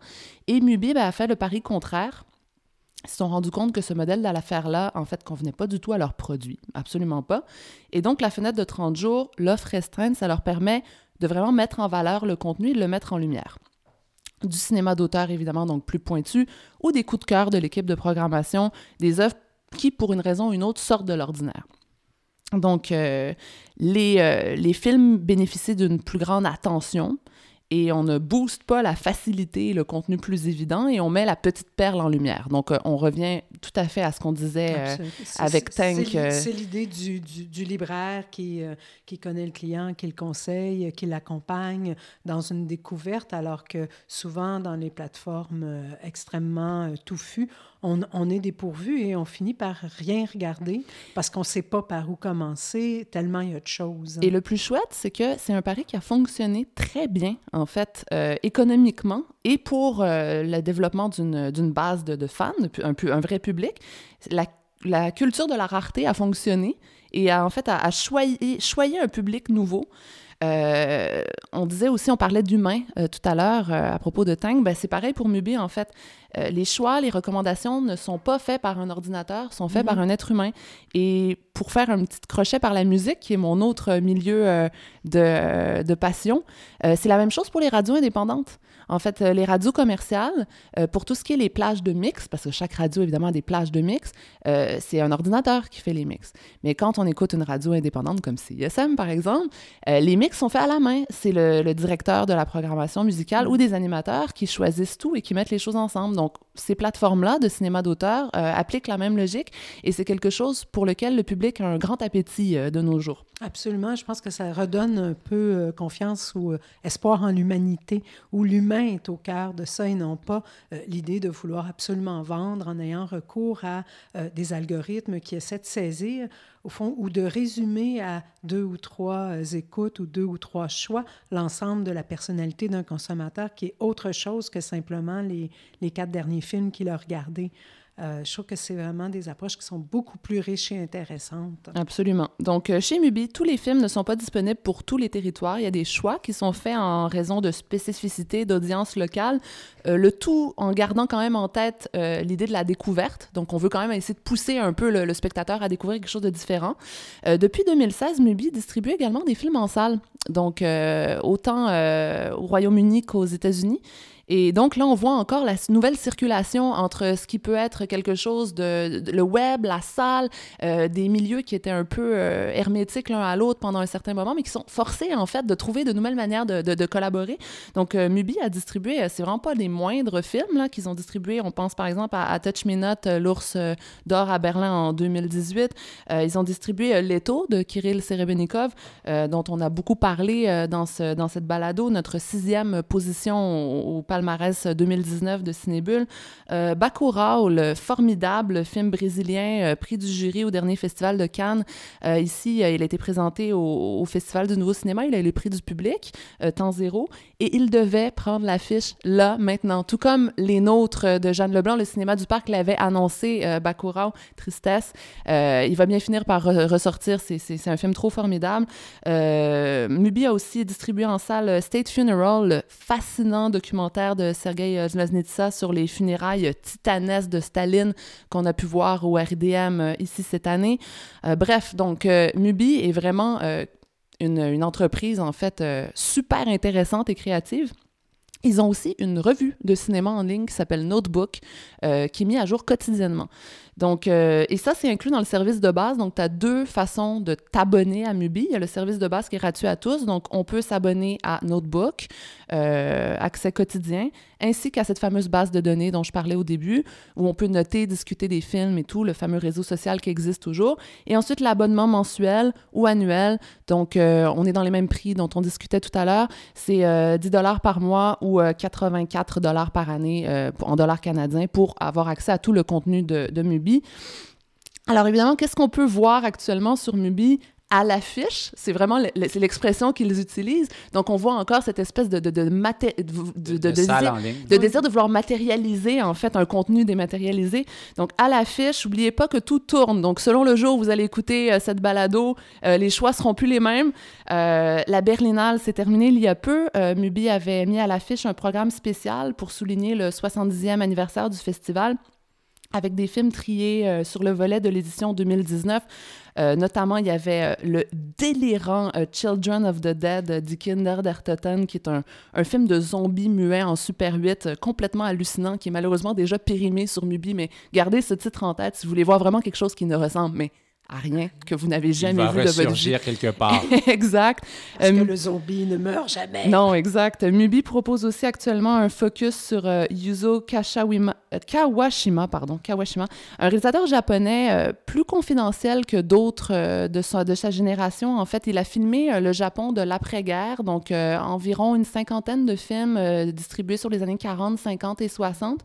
Et Mubi a fait le pari contraire se sont rendus compte que ce modèle d'affaire-là, en fait, convenait pas du tout à leurs produits. Absolument pas. Et donc, la fenêtre de 30 jours, l'offre restreinte, ça leur permet de vraiment mettre en valeur le contenu et de le mettre en lumière. Du cinéma d'auteur, évidemment, donc plus pointu, ou des coups de cœur de l'équipe de programmation, des œuvres qui, pour une raison ou une autre, sortent de l'ordinaire. Donc, euh, les, euh, les films bénéficient d'une plus grande attention et on ne booste pas la facilité, le contenu plus évident, et on met la petite perle en lumière. Donc, euh, on revient tout à fait à ce qu'on disait euh, avec Tank. Euh, c'est l'idée du, du, libraire qui, qui connaît le client, qui le conseille, qui l'accompagne dans une découverte, alors que souvent, dans les plateformes extrêmement touffues, on, est dépourvu et on finit par rien regarder parce qu'on ne sait pas par où commencer, tellement il y a de choses. Et le plus chouette, c'est que c'est un pari qui a fonctionné très bien, en fait, euh, économiquement et pour euh, le développement d'une base de, fans, un, un, vrai public. La, culture de la rareté a fonctionné et a, en fait a, choyé, un public nouveau. Euh, on disait aussi, on parlait d'humain tout à l'heure à propos de Tang. Ben, c'est pareil pour Mubi, en fait. Euh, les choix, les recommandations ne sont pas faits par un ordinateur, sont faits par mhm. un être humain. Et pour faire un petit crochet par la musique, qui est mon autre milieu euh, de, de, passion, euh, c'est la même chose pour les radios indépendantes. En fait, les radios commerciales, pour tout ce qui est les plages de mix, parce que chaque radio, évidemment, a des plages de mix, c'est un ordinateur qui fait les mix. Mais quand on écoute une radio indépendante comme CISM, par exemple, les mix sont faits à la main. C'est le, directeur de la programmation musicale ou des animateurs qui choisissent tout et qui mettent les choses ensemble. Donc, ces plateformes-là de cinéma d'auteur euh, appliquent la même logique et c'est quelque chose pour lequel le public a un grand appétit euh, de nos jours. Absolument. Je pense que ça redonne un peu euh, confiance ou espoir en l'humanité, où l'humain est au cœur de ça et non pas l'idée de vouloir absolument vendre en ayant recours à des algorithmes qui essaient de saisir au fond, ou de résumer à deux ou trois euh, écoutes ou deux ou trois choix l'ensemble de la personnalité d'un consommateur qui est autre chose que simplement les, les quatre derniers films qu'il a regardés. Euh, je trouve que c'est vraiment des approches qui sont beaucoup plus riches et intéressantes. Absolument. Donc, euh, chez Mubi, tous les films ne sont pas disponibles pour tous les territoires. Il y a des choix qui sont faits en raison de spécificité d'audience locale. Euh, le tout en gardant quand même en tête l'idée de la découverte. Donc, on veut quand même essayer de pousser un peu le, spectateur à découvrir quelque chose de différent. depuis 2016, Mubi distribue également des films en salle. Donc, autant au Royaume-Uni qu'aux États-Unis. Et donc là, on voit encore la nouvelle circulation entre ce qui peut être quelque chose de, le web, la salle, euh, des milieux qui étaient un peu euh, hermétiques l'un à l'autre pendant un certain moment, mais qui sont forcés en fait de trouver de nouvelles manières de, collaborer. Donc euh, Mubi a distribué, c'est vraiment pas des moindres films qu'ils ont distribués. On pense par exemple à, Touch Me Not, l'ours d'or à Berlin en 2018. ils ont distribué Leto de Kirill Serebrennikov, dont on a beaucoup parlé dans cette balado, notre sixième position au, au palmarès 2019 de Cinébule. Euh, Bacurau, le formidable film brésilien, euh, prix du jury au dernier festival de Cannes. Euh, ici, il a été présenté au, Festival du Nouveau Cinéma. Il a eu le prix du public, temps zéro. Et il devait prendre l'affiche là, maintenant. Tout comme les nôtres de Jeanne Leblanc, le cinéma du parc l'avait annoncé, Bacurau, tristesse. il va bien finir par ressortir. C'est un film trop formidable. Mubi a aussi distribué en salle State Funeral, le fascinant documentaire de Sergei Zloznitsa sur les funérailles titanesques de Staline qu'on a pu voir au RDM euh, ici cette année. Euh, bref, donc euh, Mubi est vraiment une, une, entreprise en fait super intéressante et créative. Ils ont aussi une revue de cinéma en ligne qui s'appelle Notebook, qui est mise à jour quotidiennement. Donc, euh, et ça, c'est inclus dans le service de base. Donc, tu as deux façons de t'abonner à Mubi. Il y a le service de base qui est gratuit à tous. Donc, on peut s'abonner à Notebook, euh, accès quotidien, ainsi qu'à cette fameuse base de données dont je parlais au début, où on peut noter, discuter des films et tout, le fameux réseau social qui existe toujours. Et ensuite, l'abonnement mensuel ou annuel. Donc, euh, on est dans les mêmes prix dont on discutait tout à l'heure. C'est 10 dollars par mois ou 84 dollars par année en dollars canadiens pour avoir accès à tout le contenu de, de Mubi. Alors évidemment, qu'est-ce qu'on peut voir actuellement sur Mubi? à l'affiche? C'est vraiment l'expression qu'ils utilisent. Donc, on voit encore cette espèce de, de, de, de, de désir, de désir de vouloir matérialiser, en fait, un contenu dématérialisé. Donc, à l'affiche, n'oubliez pas que tout tourne. Donc, selon le jour où vous allez écouter euh, cette balado, euh, les choix seront plus les mêmes. Euh, la Berlinale s'est terminée il y a peu. Mubi avait mis à l'affiche un programme spécial pour souligner le 70e anniversaire du festival avec des films triés sur le volet de l'édition 2019. Euh, notamment, il y avait euh, le délirant euh, Children of the Dead d'Ikinder Dertoten, qui est un, film de zombies muets en Super 8, complètement hallucinant, qui est malheureusement déjà périmé sur Mubi. Mais gardez ce titre en tête si vous voulez voir vraiment quelque chose qui ne ressemble. À rien que vous n'avez jamais vu de votre vie. quelque part. exact. Parce que le zombie ne meurt jamais. Non, exact. Mubi propose aussi actuellement un focus sur Yuzo Kashawima, euh, Kawashima, pardon, Kawashima, un réalisateur japonais euh, plus confidentiel que d'autres euh, de, sa, de sa génération. En fait, il a filmé le Japon de l'après-guerre, donc environ une cinquantaine de films distribués sur les années 40, 50 et 60.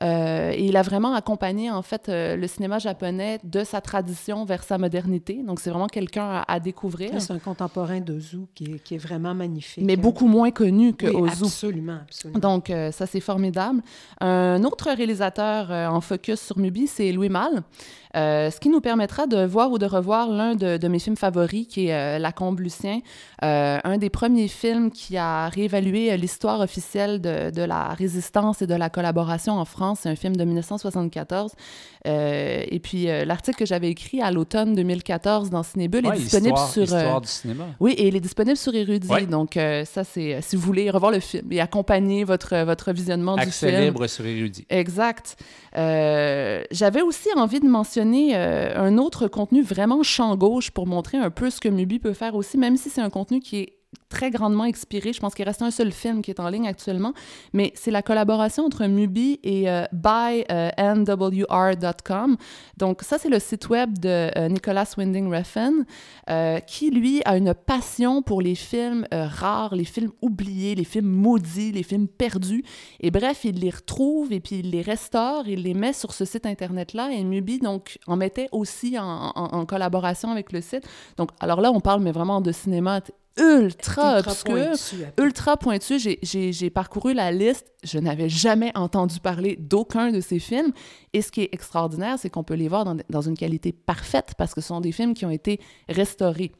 Et il a vraiment accompagné, en fait, le cinéma japonais de sa tradition vers sa modernité. Donc, c'est vraiment quelqu'un à, découvrir. C'est un contemporain d'Ozu qui, est, qui est vraiment magnifique. Mais beaucoup moins connu que oui, Ozu. Absolument, absolument. Donc, ça, c'est formidable. Un autre réalisateur euh, en focus sur Mubi, c'est Louis Malle. Euh, ce qui nous permettra de voir ou de revoir l'un de, mes films favoris, qui est euh, La Combe Lucien, un des premiers films qui a réévalué l'histoire officielle de, de, la résistance et de la collaboration en France. C'est un film de 1974. et puis, l'article que j'avais écrit à l'automne 2014 dans Cinébule est disponible sur... Histoire du cinéma. Oui, et il est disponible sur Érudit. Donc, ça, c'est... Si vous voulez revoir le film et accompagner votre, votre visionnement du film... libre sur Érudit. Exact. Euh, j'avais aussi envie de mentionner euh, un autre contenu vraiment champ gauche pour montrer un peu ce que Mubi peut faire aussi, même si c'est un contenu qui est très grandement expiré. Je pense qu'il reste un seul film qui est en ligne actuellement, mais c'est la collaboration entre Mubi et euh, bynwr.com. Donc ça, c'est le site web de euh, Nicolas Winding Refn, euh, qui, lui, a une passion pour les films rares, les films oubliés, les films maudits, les films perdus. Et bref, il les retrouve et puis il les restaure, il les met sur ce site Internet-là. Et Mubi, donc, en mettait aussi en, en collaboration avec le site. Donc, alors là, on parle mais vraiment de cinéma ultra, obscur, ultra pointu. J'ai parcouru la liste. Je n'avais jamais entendu parler d'aucun de ces films. Et ce qui est extraordinaire, c'est qu'on peut les voir dans, dans, une qualité parfaite parce que ce sont des films qui ont été restaurés.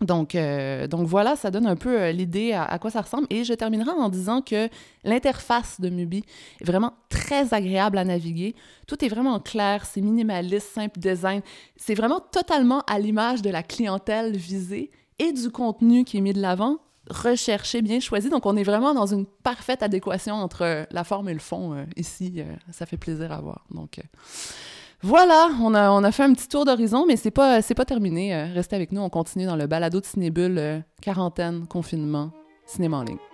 Donc, euh, donc voilà, ça donne un peu euh, l'idée à, quoi ça ressemble. Et je terminerai en disant que l'interface de Mubi est vraiment très agréable à naviguer. Tout est vraiment clair, c'est minimaliste, simple design. C'est vraiment totalement à l'image de la clientèle visée et du contenu qui est mis de l'avant, recherché, bien choisi. Donc, on est vraiment dans une parfaite adéquation entre la forme et le fond euh, ici. Euh, ça fait plaisir à voir. Donc, euh, voilà, on a, on a fait un petit tour d'horizon, mais c'est pas, pas terminé. restez avec nous, on continue dans le balado de Cinébule, quarantaine, confinement, cinéma en ligne.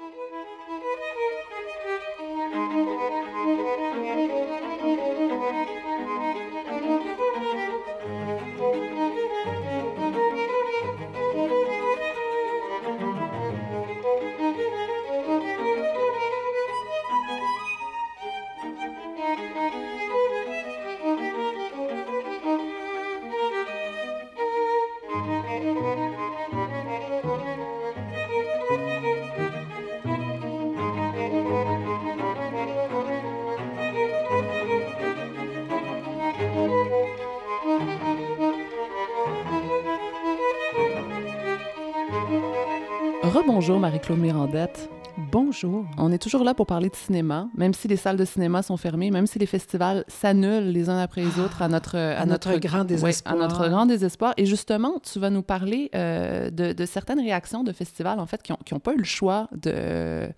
Mirandette. Bonjour. On est toujours là pour parler de cinéma, même si les salles de cinéma sont fermées, même si les festivals s'annulent les uns après les autres à notre, à, notre, grand désespoir. à notre grand désespoir. Et justement, tu vas nous parler euh, de, de, certaines réactions de festivals, en fait, qui n'ont qui ont pas eu le choix de,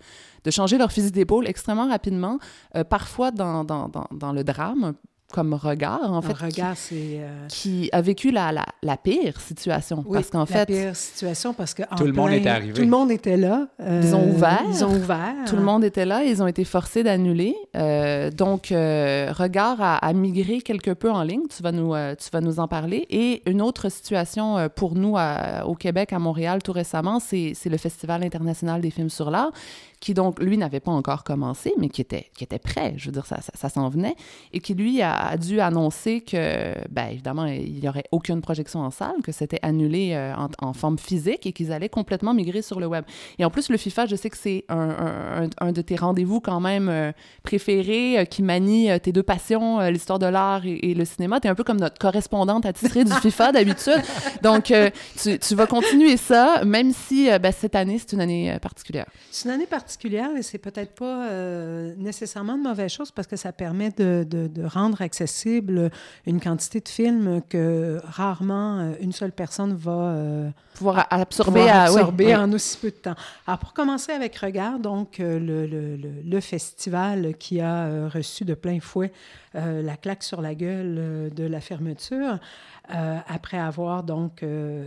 de changer leur fusil d'épaule extrêmement rapidement, euh, parfois dans, dans, dans, dans, le drame, comme regard, en fait. regard, c'est... Euh, qui a vécu la, la, la pire situation. Oui, parce qu'en fait... la pire situation, parce que... Tout le monde était arrivé. Tout le monde était là. Euh, ils ont ouvert. Ils ont ouvert. Tout le monde était là. Ils ont été forcés d'annuler. Euh, donc, regard a, a, migré quelque peu en ligne. Tu vas nous, tu vas nous en parler. Et une autre situation pour nous à, au Québec, à Montréal, tout récemment, c'est le Festival international des films sur l'art qui donc, lui, n'avait pas encore commencé, mais qui était, qui était prêt. Je veux dire, ça, ça, s'en venait. Et qui, lui, a, dû annoncer que, ben, évidemment, il n'y aurait aucune projection en salle, que c'était annulé euh, en, forme physique et qu'ils allaient complètement migrer sur le web. Et en plus, le FIFA, je sais que c'est un, un, de tes rendez-vous quand même euh, préférés, qui manie tes deux passions, l'histoire de l'art et, le cinéma. Tu es un peu comme notre correspondante attitrée du FIFA d'habitude. Donc, tu, tu, vas continuer ça, même si ben, cette année, c'est une année particulière. C'est une année particulière et c'est peut-être pas euh, nécessairement de mauvaise chose parce que ça permet de, de, rendre accessible une quantité de films que rarement euh, une seule personne va euh, pouvoir absorber, absorber en aussi peu de temps. Alors, pour commencer avec Regard, donc le, le, le, festival qui a reçu de plein fouet la claque sur la gueule de la fermeture, après avoir donc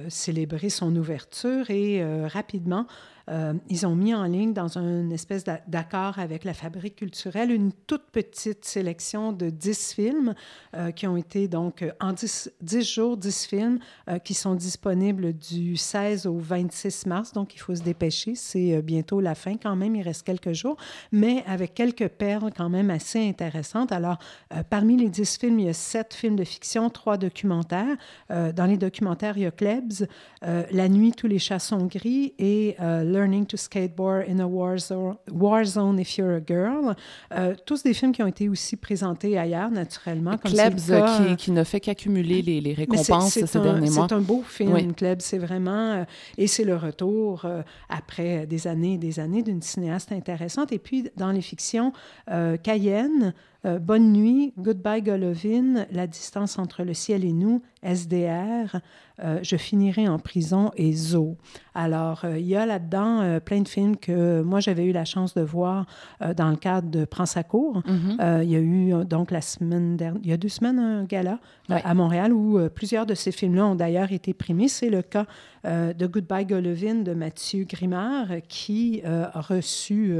célébré son ouverture et rapidement euh, ils ont mis en ligne dans une espèce d'accord avec la Fabrique culturelle une toute petite sélection de 10 films euh, qui ont été donc euh, en 10, 10 jours, 10 films qui sont disponibles du 16 au 26 mars. Donc, il faut se dépêcher. C'est bientôt la fin quand même. Il reste quelques jours, mais avec quelques perles quand même assez intéressantes. Alors, parmi les 10 films, il y a 7 films de fiction, 3 documentaires. dans les documentaires, il y a Klebs, La nuit, tous les chats sont gris et Learning to Skateboard in a War Zone, war zone If You're a Girl. Euh, tous des films qui ont été aussi présentés ailleurs, naturellement. Comme Klebs, qui, qui, ne fait qu'accumuler les, les récompenses ces derniers mois. C'est un beau film, oui. Klebs. C'est vraiment... Euh, et c'est le retour, euh, après des années et des années, d'une cinéaste intéressante. Et puis, dans les fictions, Cayenne... Bonne nuit, Goodbye Golovin, La distance entre le ciel et nous, SDR, euh, Je finirai en prison et Zo. Alors, euh, il y a là-dedans euh, plein de films que moi, j'avais eu la chance de voir dans le cadre de Prends sa cour. Mm-hmm. il y a eu donc la semaine dernière, il y a deux semaines, un gala à Montréal où plusieurs de ces films-là ont d'ailleurs été primés. C'est le cas de Goodbye Golovin de Mathieu Grimard qui a reçu,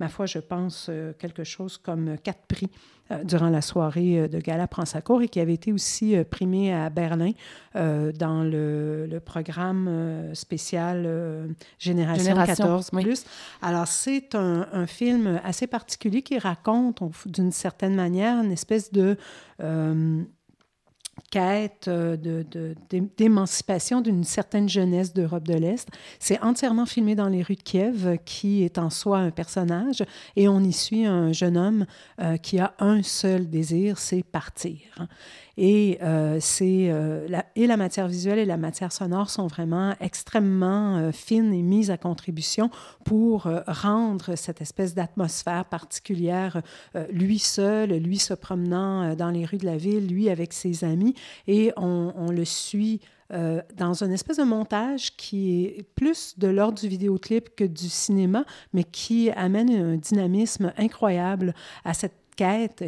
ma foi, je pense, quelque chose comme quatre prix durant la soirée euh, de Gala prend sa cour et qui avait été aussi euh, primé à Berlin dans le, programme spécial Génération, 14 plus. Alors, c'est un, film assez particulier qui raconte d'une certaine manière une espèce de quête euh, d'émancipation d'une certaine jeunesse d'Europe de l'Est. C'est entièrement filmé dans les rues de Kiev, qui est en soi un personnage, et on y suit un jeune homme euh, qui a un seul désir, c'est partir. Et, euh, euh, la, et la matière visuelle et la matière sonore sont vraiment extrêmement euh, fines et mises à contribution pour rendre cette espèce d'atmosphère particulière, lui seul, lui se promenant dans les rues de la ville, lui avec ses amis, et on, on le suit. dans une espèce de montage qui est plus de l'ordre du vidéoclip que du cinéma, mais qui amène un dynamisme incroyable à cette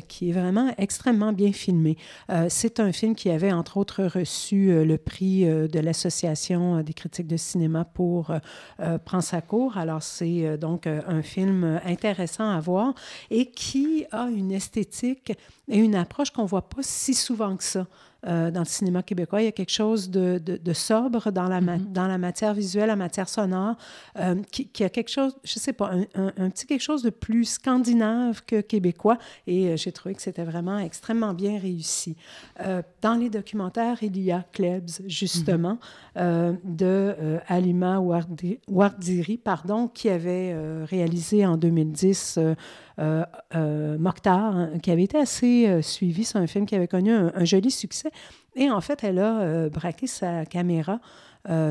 qui est vraiment extrêmement bien filmée. Euh, c'est un film qui avait, entre autres, reçu euh, le prix euh, de l'Association des critiques de cinéma pour Prends sa cour. Alors, c'est donc un film intéressant à voir et qui a une esthétique et une approche qu'on ne voit pas si souvent que ça. Euh, dans le cinéma québécois. Il y a quelque chose de, de, sobre dans la, mm-hmm. dans la matière visuelle, la matière sonore, euh, qui, qui, a quelque chose, je ne sais pas, un, un, petit quelque chose de plus scandinave que québécois. Et euh, j'ai trouvé que c'était vraiment extrêmement bien réussi. dans les documentaires, il y a Klebs, justement, mm-hmm. de Alima Wardiri, pardon, qui avait réalisé en 2010 euh, euh, hein, qui avait été assez euh, suivi. C'est un film qui avait connu un, joli succès. Et en fait, elle a braqué sa caméra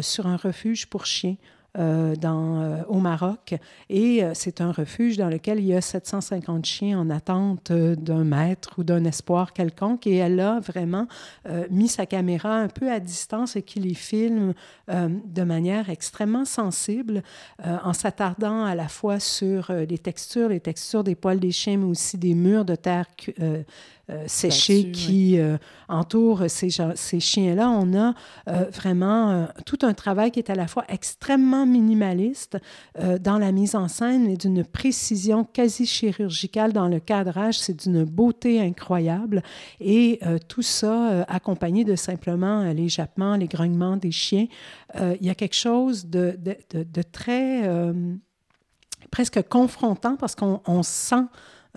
sur un refuge pour chiens euh, euh, au Maroc. Et euh, c'est un refuge dans lequel il y a 750 chiens en attente d'un maître ou d'un espoir quelconque. Et elle a vraiment mis sa caméra un peu à distance et qui les filme de manière extrêmement sensible, en s'attardant à la fois sur les textures, les textures des poils des chiens, mais aussi des murs de terre séchés qui euh, entourent ces, ces chiens-là. On a euh, vraiment tout un travail qui est à la fois extrêmement minimaliste dans la mise en scène et d'une précision quasi chirurgicale dans le cadrage. C'est d'une beauté incroyable. Et tout ça accompagné de simplement les jappements, les grognements des chiens. il y a quelque chose de, de, de très presque confrontant parce qu'on sent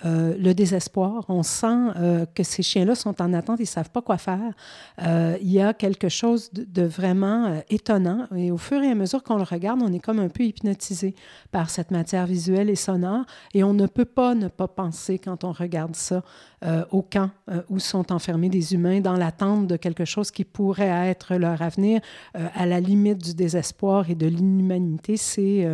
euh, le désespoir. On sent euh, que ces chiens-là sont en attente, ils ne savent pas quoi faire. Euh, il y a quelque chose de, vraiment étonnant. Et au fur et à mesure qu'on le regarde, on est comme un peu hypnotisé par cette matière visuelle et sonore. Et on ne peut pas ne pas penser, quand on regarde ça, au camp où sont enfermés des humains dans l'attente de quelque chose qui pourrait être leur avenir, à la limite du désespoir et de l'inhumanité. C'est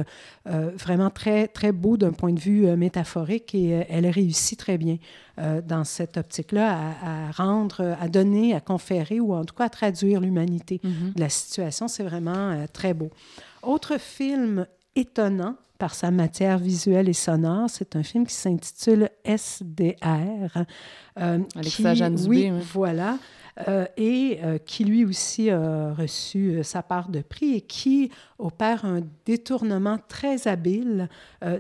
vraiment très, très beau d'un point de vue métaphorique et elle réussit très bien euh, dans cette optique-là à, rendre, à donner, à conférer ou en tout cas à traduire l'humanité de la situation. C'est vraiment euh, très beau. Autre film étonnant par sa matière visuelle et sonore, c'est un film qui s'intitule SDR. Euh, Alexa qui, oui, voilà. Euh, et euh, qui lui aussi a reçu euh, sa part de prix et qui opère un détournement très habile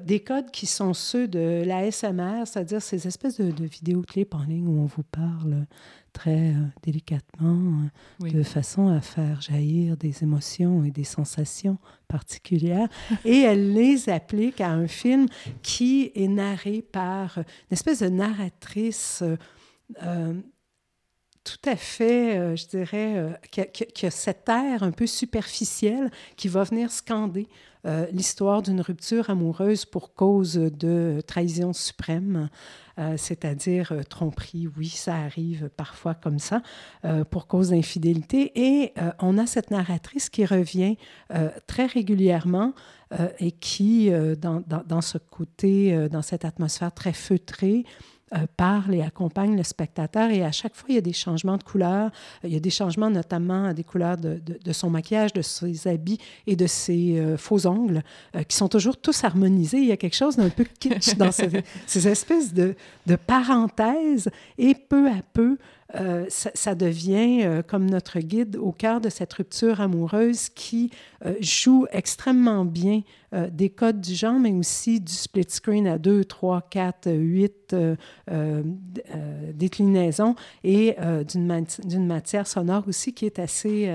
des codes qui sont ceux de la SMR, c'est-à-dire ces espèces de, de vidéoclips en ligne où on vous parle très délicatement, de façon à faire jaillir des émotions et des sensations particulières. et elle les applique à un film qui est narré par une espèce de narratrice tout à fait, euh, je dirais, euh, y, a cette air un peu superficiel qui va venir scander euh, l'histoire d'une rupture amoureuse pour cause de trahison suprême, c'est-à-dire tromperie. Oui, ça arrive parfois comme ça, pour cause d'infidélité. Et on a cette narratrice qui revient très régulièrement et qui, dans, ce côté, dans cette atmosphère très feutrée, euh, parle et accompagne le spectateur. Et à chaque fois, il y a des changements de couleurs. Il y a des changements notamment des couleurs de, de, son maquillage, de ses habits et de ses euh, faux ongles, euh, qui sont toujours tous harmonisés. Il y a quelque chose d'un peu kitsch dans ces, ces espèces de, de, parenthèses. Et peu à peu, ça, ça, devient comme notre guide au cœur de cette rupture amoureuse qui joue extrêmement bien euh, des codes du genre, mais aussi du split screen à 2, 3, 4, 8 déclinaisons et euh, d'une matière sonore aussi qui est assez,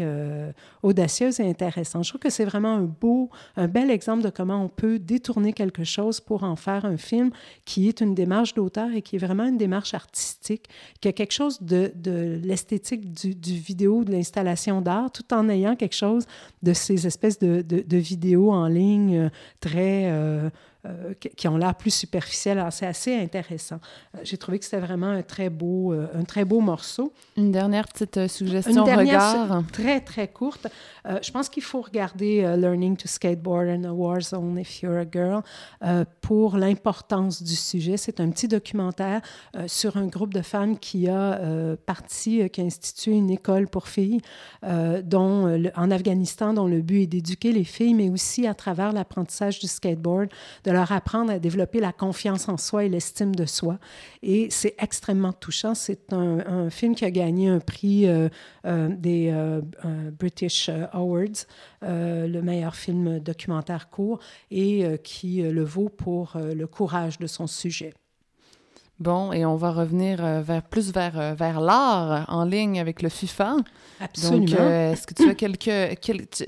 euh, audacieuse et intéressante. Je trouve que c'est vraiment un beau, un bel exemple de comment on peut détourner quelque chose pour en faire un film qui est une démarche d'auteur et qui est vraiment une démarche artistique, quelque chose de, de l'esthétique du, vidéo, de l'installation d'art, tout en ayant quelque chose de ces espèces de, de, vidéos en ligne euh, très euh, qui ont l'air plus superficiels. c'est assez intéressant. Euh, j'ai trouvé que c'était vraiment un très beau, euh, un très beau morceau. Une dernière petite suggestion, Une dernière regard. très, très courte. je pense qu'il faut regarder Learning to Skateboard in a War Zone if you're a girl pour l'importance du sujet. C'est un petit documentaire sur un groupe de femmes qui a parti, qui a institué une école pour filles dont, en Afghanistan dont le but est d'éduquer les filles, mais aussi à travers l'apprentissage du skateboard, de leur apprendre à développer la confiance en soi et l'estime de soi. Et c'est extrêmement touchant. C'est un, film qui a gagné un prix euh, euh, des euh, British Awards, le meilleur film documentaire court, et qui le vaut pour le courage de son sujet. Bon, et on va revenir euh, vers, plus vers, euh, vers l'art en ligne avec le FIFA. Absolument. Donc, euh, est-ce que tu as quelques...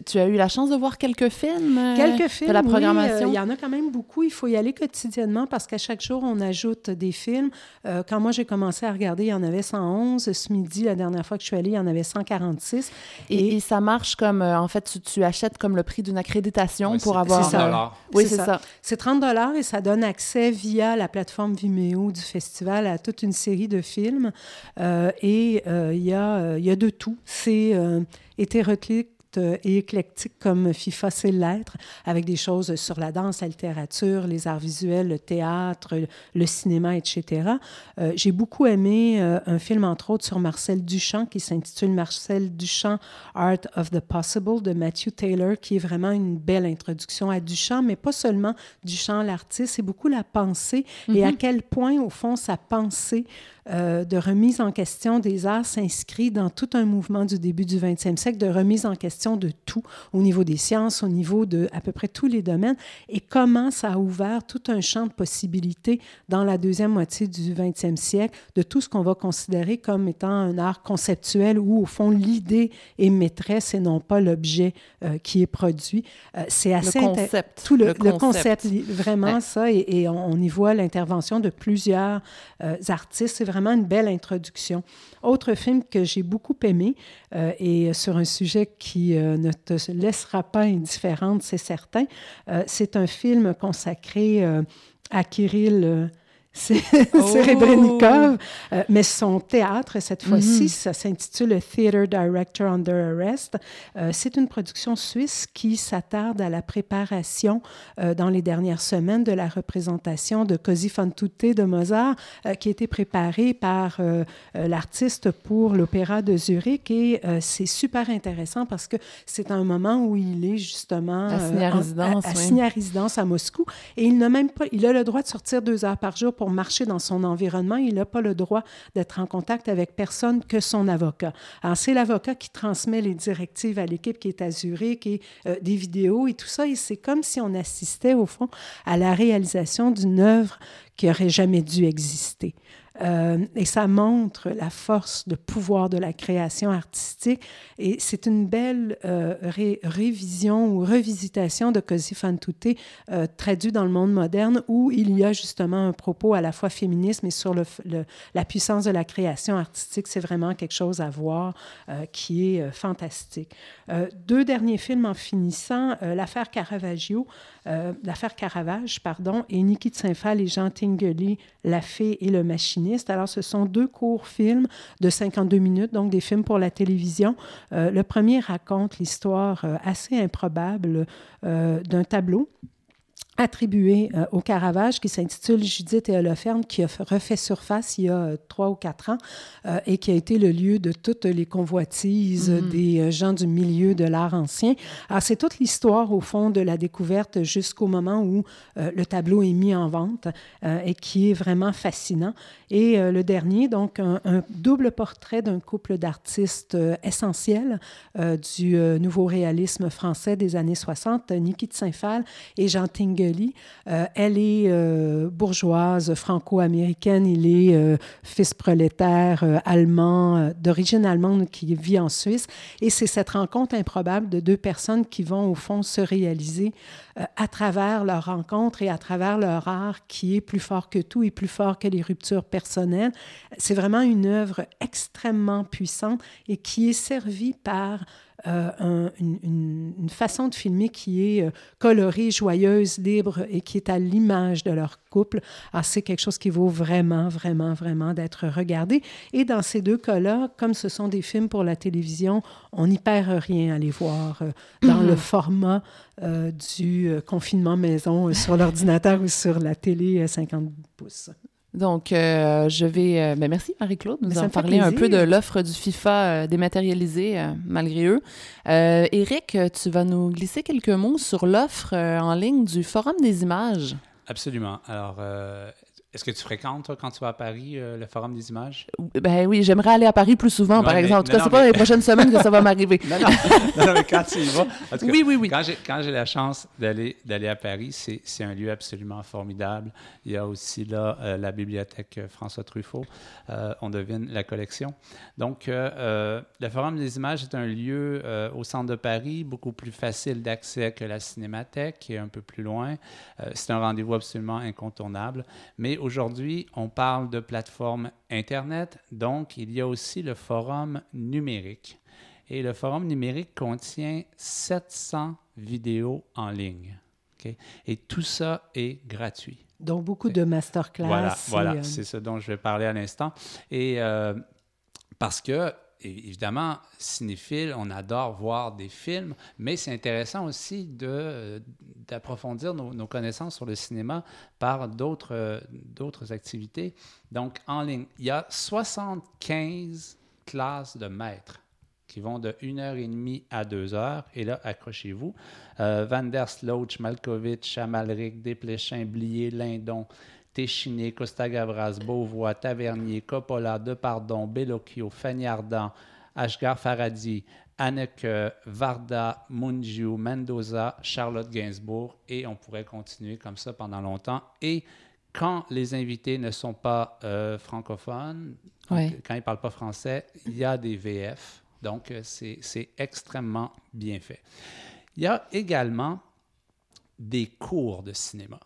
tu, as eu la chance de voir quelques films Quelques films, de la programmation? il y en a quand même beaucoup. Il faut y aller quotidiennement parce qu'à chaque jour, on ajoute des films. quand moi, j'ai commencé à regarder, il y en avait 111. Ce midi, la dernière fois que je suis allée, il y en avait 146. Et, ça marche comme... en fait, tu, achètes comme le prix d'une accréditation pour avoir... C'est ça. Oui, c'est ça. C'est 30 et ça donne accès via la plateforme Vimeo du festival festival à toute une série de films. Euh, et euh, il y, a, euh, y a de tout. C'est hétéroclite et éclectique comme FIFA sait l'être, avec des choses sur la danse, la littérature, les arts visuels, le théâtre, le cinéma, etc. Euh, j'ai beaucoup aimé euh, un film, entre autres, sur Marcel Duchamp, qui s'intitule Marcel Duchamp, Art of the Possible, de Matthew Taylor, qui est vraiment une belle introduction à Duchamp, mais pas seulement Duchamp, l'artiste, c'est beaucoup la pensée et à mm-hmm. quel point, au fond, sa pensée de remise en question des arts s'inscrit dans tout un mouvement du début du 20e siècle de remise en question question de tout, au niveau des sciences, au niveau de à peu près tous les domaines, et comment ça a ouvert tout un champ de possibilités dans la deuxième moitié du 20e siècle de tout ce qu'on va considérer comme étant un art conceptuel où, au fond, l'idée est maîtresse et non pas l'objet euh, qui est produit. Euh, c'est assez... Le concept. Tout le, concept. vraiment ça, et, on, y voit l'intervention de plusieurs euh, artistes. C'est vraiment une belle introduction. Autre film que j'ai beaucoup aimé, et sur un sujet qui ne te laissera pas indifférente, c'est certain, c'est un film consacré à Kirill c'est oh! Euh, mais son théâtre, cette fois-ci, mm-hmm. ça s'intitule Theater Director Under Arrest. Euh, c'est une production suisse qui s'attarde à la préparation euh, dans les dernières semaines de la représentation de Così fan tutte de Mozart, qui a été préparée par l'artiste pour l'Opéra de Zurich. Et c'est super intéressant parce que c'est un moment où il est justement assigné à résidence, à, à résidence à Moscou. Et il n'a même pas, il a le droit de sortir deux heures par jour pour marcher dans son environnement, il n'a pas le droit d'être en contact avec personne que son avocat. Alors, c'est l'avocat qui transmet les directives à l'équipe qui est à Zurich et euh, des vidéos et tout ça. Et c'est comme si on assistait, au fond, à la réalisation d'une œuvre qui aurait jamais dû exister. Euh, et ça montre la force de pouvoir de la création artistique. Et c'est une belle euh, révision ou revisitation de Così fan tutte, euh, traduit dans le monde moderne, où il y a justement un propos à la fois féministe, mais sur la puissance de la création artistique. C'est vraiment quelque chose à voir qui est fantastique. deux derniers films en finissant, L'affaire Caravaggio, L'affaire Caravage, pardon, et Niki de Saint-Phal et Jean Tinguely, La fée et le machiniste alors, ce sont deux courts films de 52 minutes, donc des films pour la télévision. Euh, le premier raconte l'histoire euh, assez improbable euh, d'un tableau attribué euh, au Caravage qui s'intitule Judith et Holoferne, qui a refait surface il y a euh, trois ou quatre ans euh, et qui a été le lieu de toutes les convoitises mm-hmm. des gens du milieu de l'art ancien. Alors, c'est toute l'histoire, au fond, de la découverte jusqu'au moment où le tableau est mis en vente et qui est vraiment fascinant. Et le dernier, donc, un, double portrait d'un couple d'artistes essentiels du nouveau réalisme français des années 60, Niki de Saint-Phal et Jean Tinguely euh, elle est euh, bourgeoise franco-américaine. Il est euh, fils prolétaire allemand, d'origine allemande, qui vit en Suisse. Et c'est cette rencontre improbable de deux personnes qui vont, au fond, se réaliser à travers leur rencontre et à travers leur art qui est plus fort que tout et plus fort que les ruptures personnelles. C'est vraiment une œuvre extrêmement puissante et qui est servie par euh, une, façon de filmer qui est euh, colorée, joyeuse, libre et qui est à l'image de leur couple. C'est quelque chose qui vaut vraiment, vraiment, vraiment d'être regardé. Et dans ces deux cas-là, comme ce sont des films pour la télévision, on n'y perd rien à les voir euh, dans le format du confinement maison sur l'ordinateur ou sur la télé 50 pouces. Donc, euh, je vais. Euh, ben merci, Marie-Claude, nous en parler un peu de l'offre du FIFA euh, dématérialisée, malgré eux. Éric, tu vas nous glisser quelques mots sur l'offre en ligne du Forum des images. Absolument. Alors, est-ce que tu fréquentes, quand tu vas à Paris, euh, le Forum des images? Ben oui, j'aimerais aller à Paris plus souvent, par exemple. En tout cas, c'est pas dans les prochaines semaines que ça va m'arriver. non, non, mais quand tu y vas. oui, oui, oui. Quand j'ai la chance d'aller à Paris, c'est un lieu absolument formidable. Il y a aussi là euh, la bibliothèque François Truffaut. Euh, on devine la collection. Donc, le Forum des images est un lieu au centre de Paris, beaucoup plus facile d'accès que la Cinémathèque, qui est un peu plus loin. c'est un rendez-vous absolument incontournable. Mais aujourd'hui, on parle de plateforme Internet, donc il y a aussi le forum numérique. Et le forum numérique contient 700 vidéos en ligne. Et tout ça est gratuit. Donc, beaucoup de masterclass. Voilà, voilà euh, c'est ce dont je vais parler à l'instant. Et euh, parce que évidemment, cinéphile, on adore voir des films, mais c'est intéressant aussi d'approfondir nos, connaissances sur le cinéma par d'autres activités. Donc, en ligne, il y a 75 classes de maîtres qui vont de 1h30 à 2h. Et là, accrochez-vous. Euh, Van der Sloot, Malkovich, Chamalric, Desplechin, Blier, Lindon, Téchiné, Costa Gavras, Beauvois, Tavernier, Coppola, Depardon, Bellocchio, Fanny Ashgar Faradi, Anneke Varda, Mungiu, Mendoza, Charlotte Gainsbourg, et on pourrait continuer comme ça pendant longtemps. Et quand les invités ne sont pas euh, francophones, quand ils ne parlent pas français, il y a des VF. Donc, euh, c'est extrêmement bien fait. Il y a également des cours de cinéma.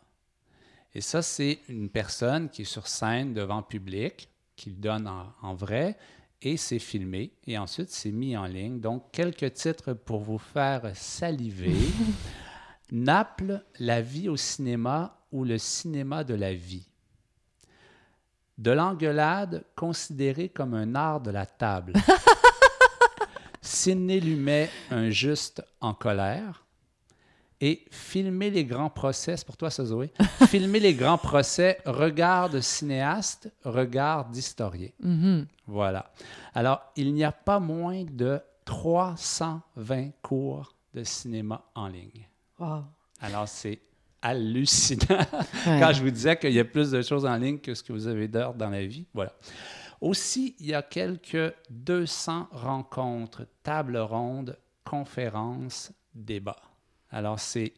Et ça, c'est une personne qui est sur scène devant public, qui le donne en vrai, et c'est filmé et ensuite c'est mis en ligne. Donc, quelques titres pour vous faire saliver. Naples, la vie au cinéma ou le cinéma de la vie? De l'engueulade considérée comme un art de la table. Sidney Lumet, un juste en colère et filmer les grands procès, c'est pour toi ça Zoé, filmer les grands procès, regard de cinéaste, regard d'historien. Mm-hmm. Voilà. Alors, il n'y a pas moins de 320 cours de cinéma en ligne. Alors, c'est hallucinant. Quand je vous disais qu'il y a plus de choses en ligne que ce que vous avez d'heures dans la vie, voilà. Aussi, il y a quelques 200 rencontres, tables rondes, conférences, débats. Alors, c'est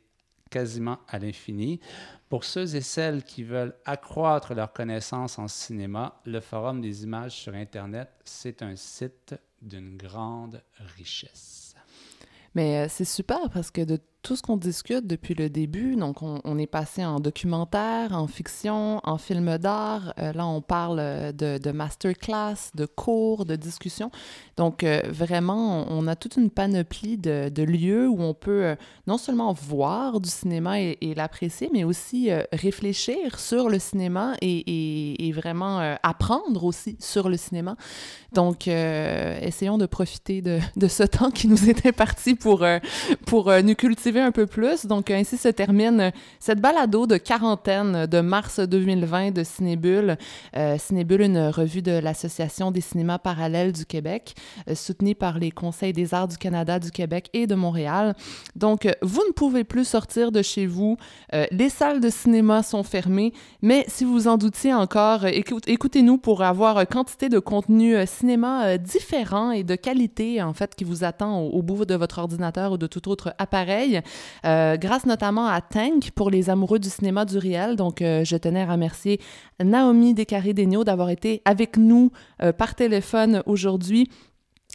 quasiment à l'infini. Pour ceux et celles qui veulent accroître leur connaissance en cinéma, le Forum des images sur Internet, c'est un site d'une grande richesse. Mais euh, c'est super parce que de tout ce qu'on discute depuis le début. Donc, on, est passé en documentaire, en fiction, en film d'art. Euh, là, on parle euh, de, de, masterclass, de cours, de discussions. Donc, euh, vraiment, on, a toute une panoplie de, lieux où on peut non seulement voir du cinéma et, l'apprécier, mais aussi réfléchir sur le cinéma et, vraiment apprendre aussi sur le cinéma. Donc, essayons de profiter de, de, ce temps qui nous est imparti pour, pour nous cultiver un peu plus. Donc, ainsi se termine cette balado de quarantaine de mars 2020 de Cinébule. Euh, une revue de l'Association des cinémas parallèles du Québec, euh, soutenue par les Conseils des arts du Canada, du Québec et de Montréal. Donc, vous ne pouvez plus sortir de chez vous. Euh, les salles de cinéma sont fermées, mais si vous en doutiez encore, écoutez-nous pour avoir quantité de contenu cinéma différent et de qualité, en fait, qui vous attend au bout de votre ordinateur ou de tout autre appareil. Euh, grâce notamment à Tank pour les amoureux du cinéma du réel. Donc, euh, je tenais à remercier Naomi Descarré-Degnaud d'avoir été avec nous euh, par téléphone aujourd'hui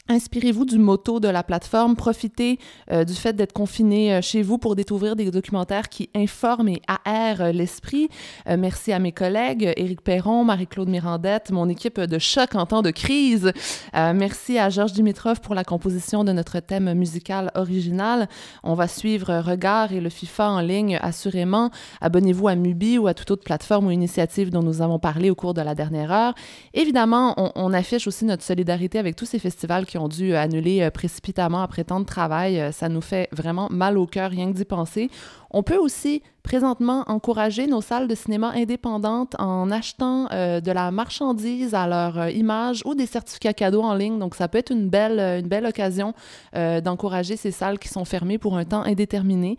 Inspirez-vous du motto de la plateforme, profitez euh, du fait d'être confiné euh, chez vous pour découvrir des documentaires qui informent et aèrent euh, l'esprit. merci à mes collègues, Éric Perron, Marie-Claude Mirandette, mon équipe de choc en temps de crise. merci à Georges Dimitrov pour la composition de notre thème musical original. On va suivre Regard et le FIFA en ligne, assurément. Abonnez-vous à Mubi ou à toute autre plateforme ou initiative dont nous avons parlé au cours de la dernière heure. Évidemment, on, on affiche aussi notre solidarité avec tous ces festivals qui ont dû annuler euh, précipitamment après tant de travail. Euh, ça nous fait vraiment mal au cœur rien que d'y penser. On peut aussi présentement encourager nos salles de cinéma indépendantes en achetant euh, de la marchandise à leur image ou des certificats cadeaux en ligne. Donc, ça peut être une belle, occasion d'encourager ces salles qui sont fermées pour un temps indéterminé.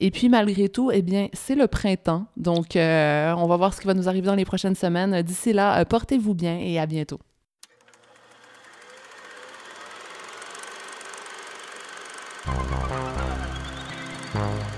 Et puis, malgré tout, eh bien, c'est le printemps. Donc, on va voir ce qui va nous arriver dans les prochaines semaines. D'ici là, portez-vous bien et à bientôt. Thank you.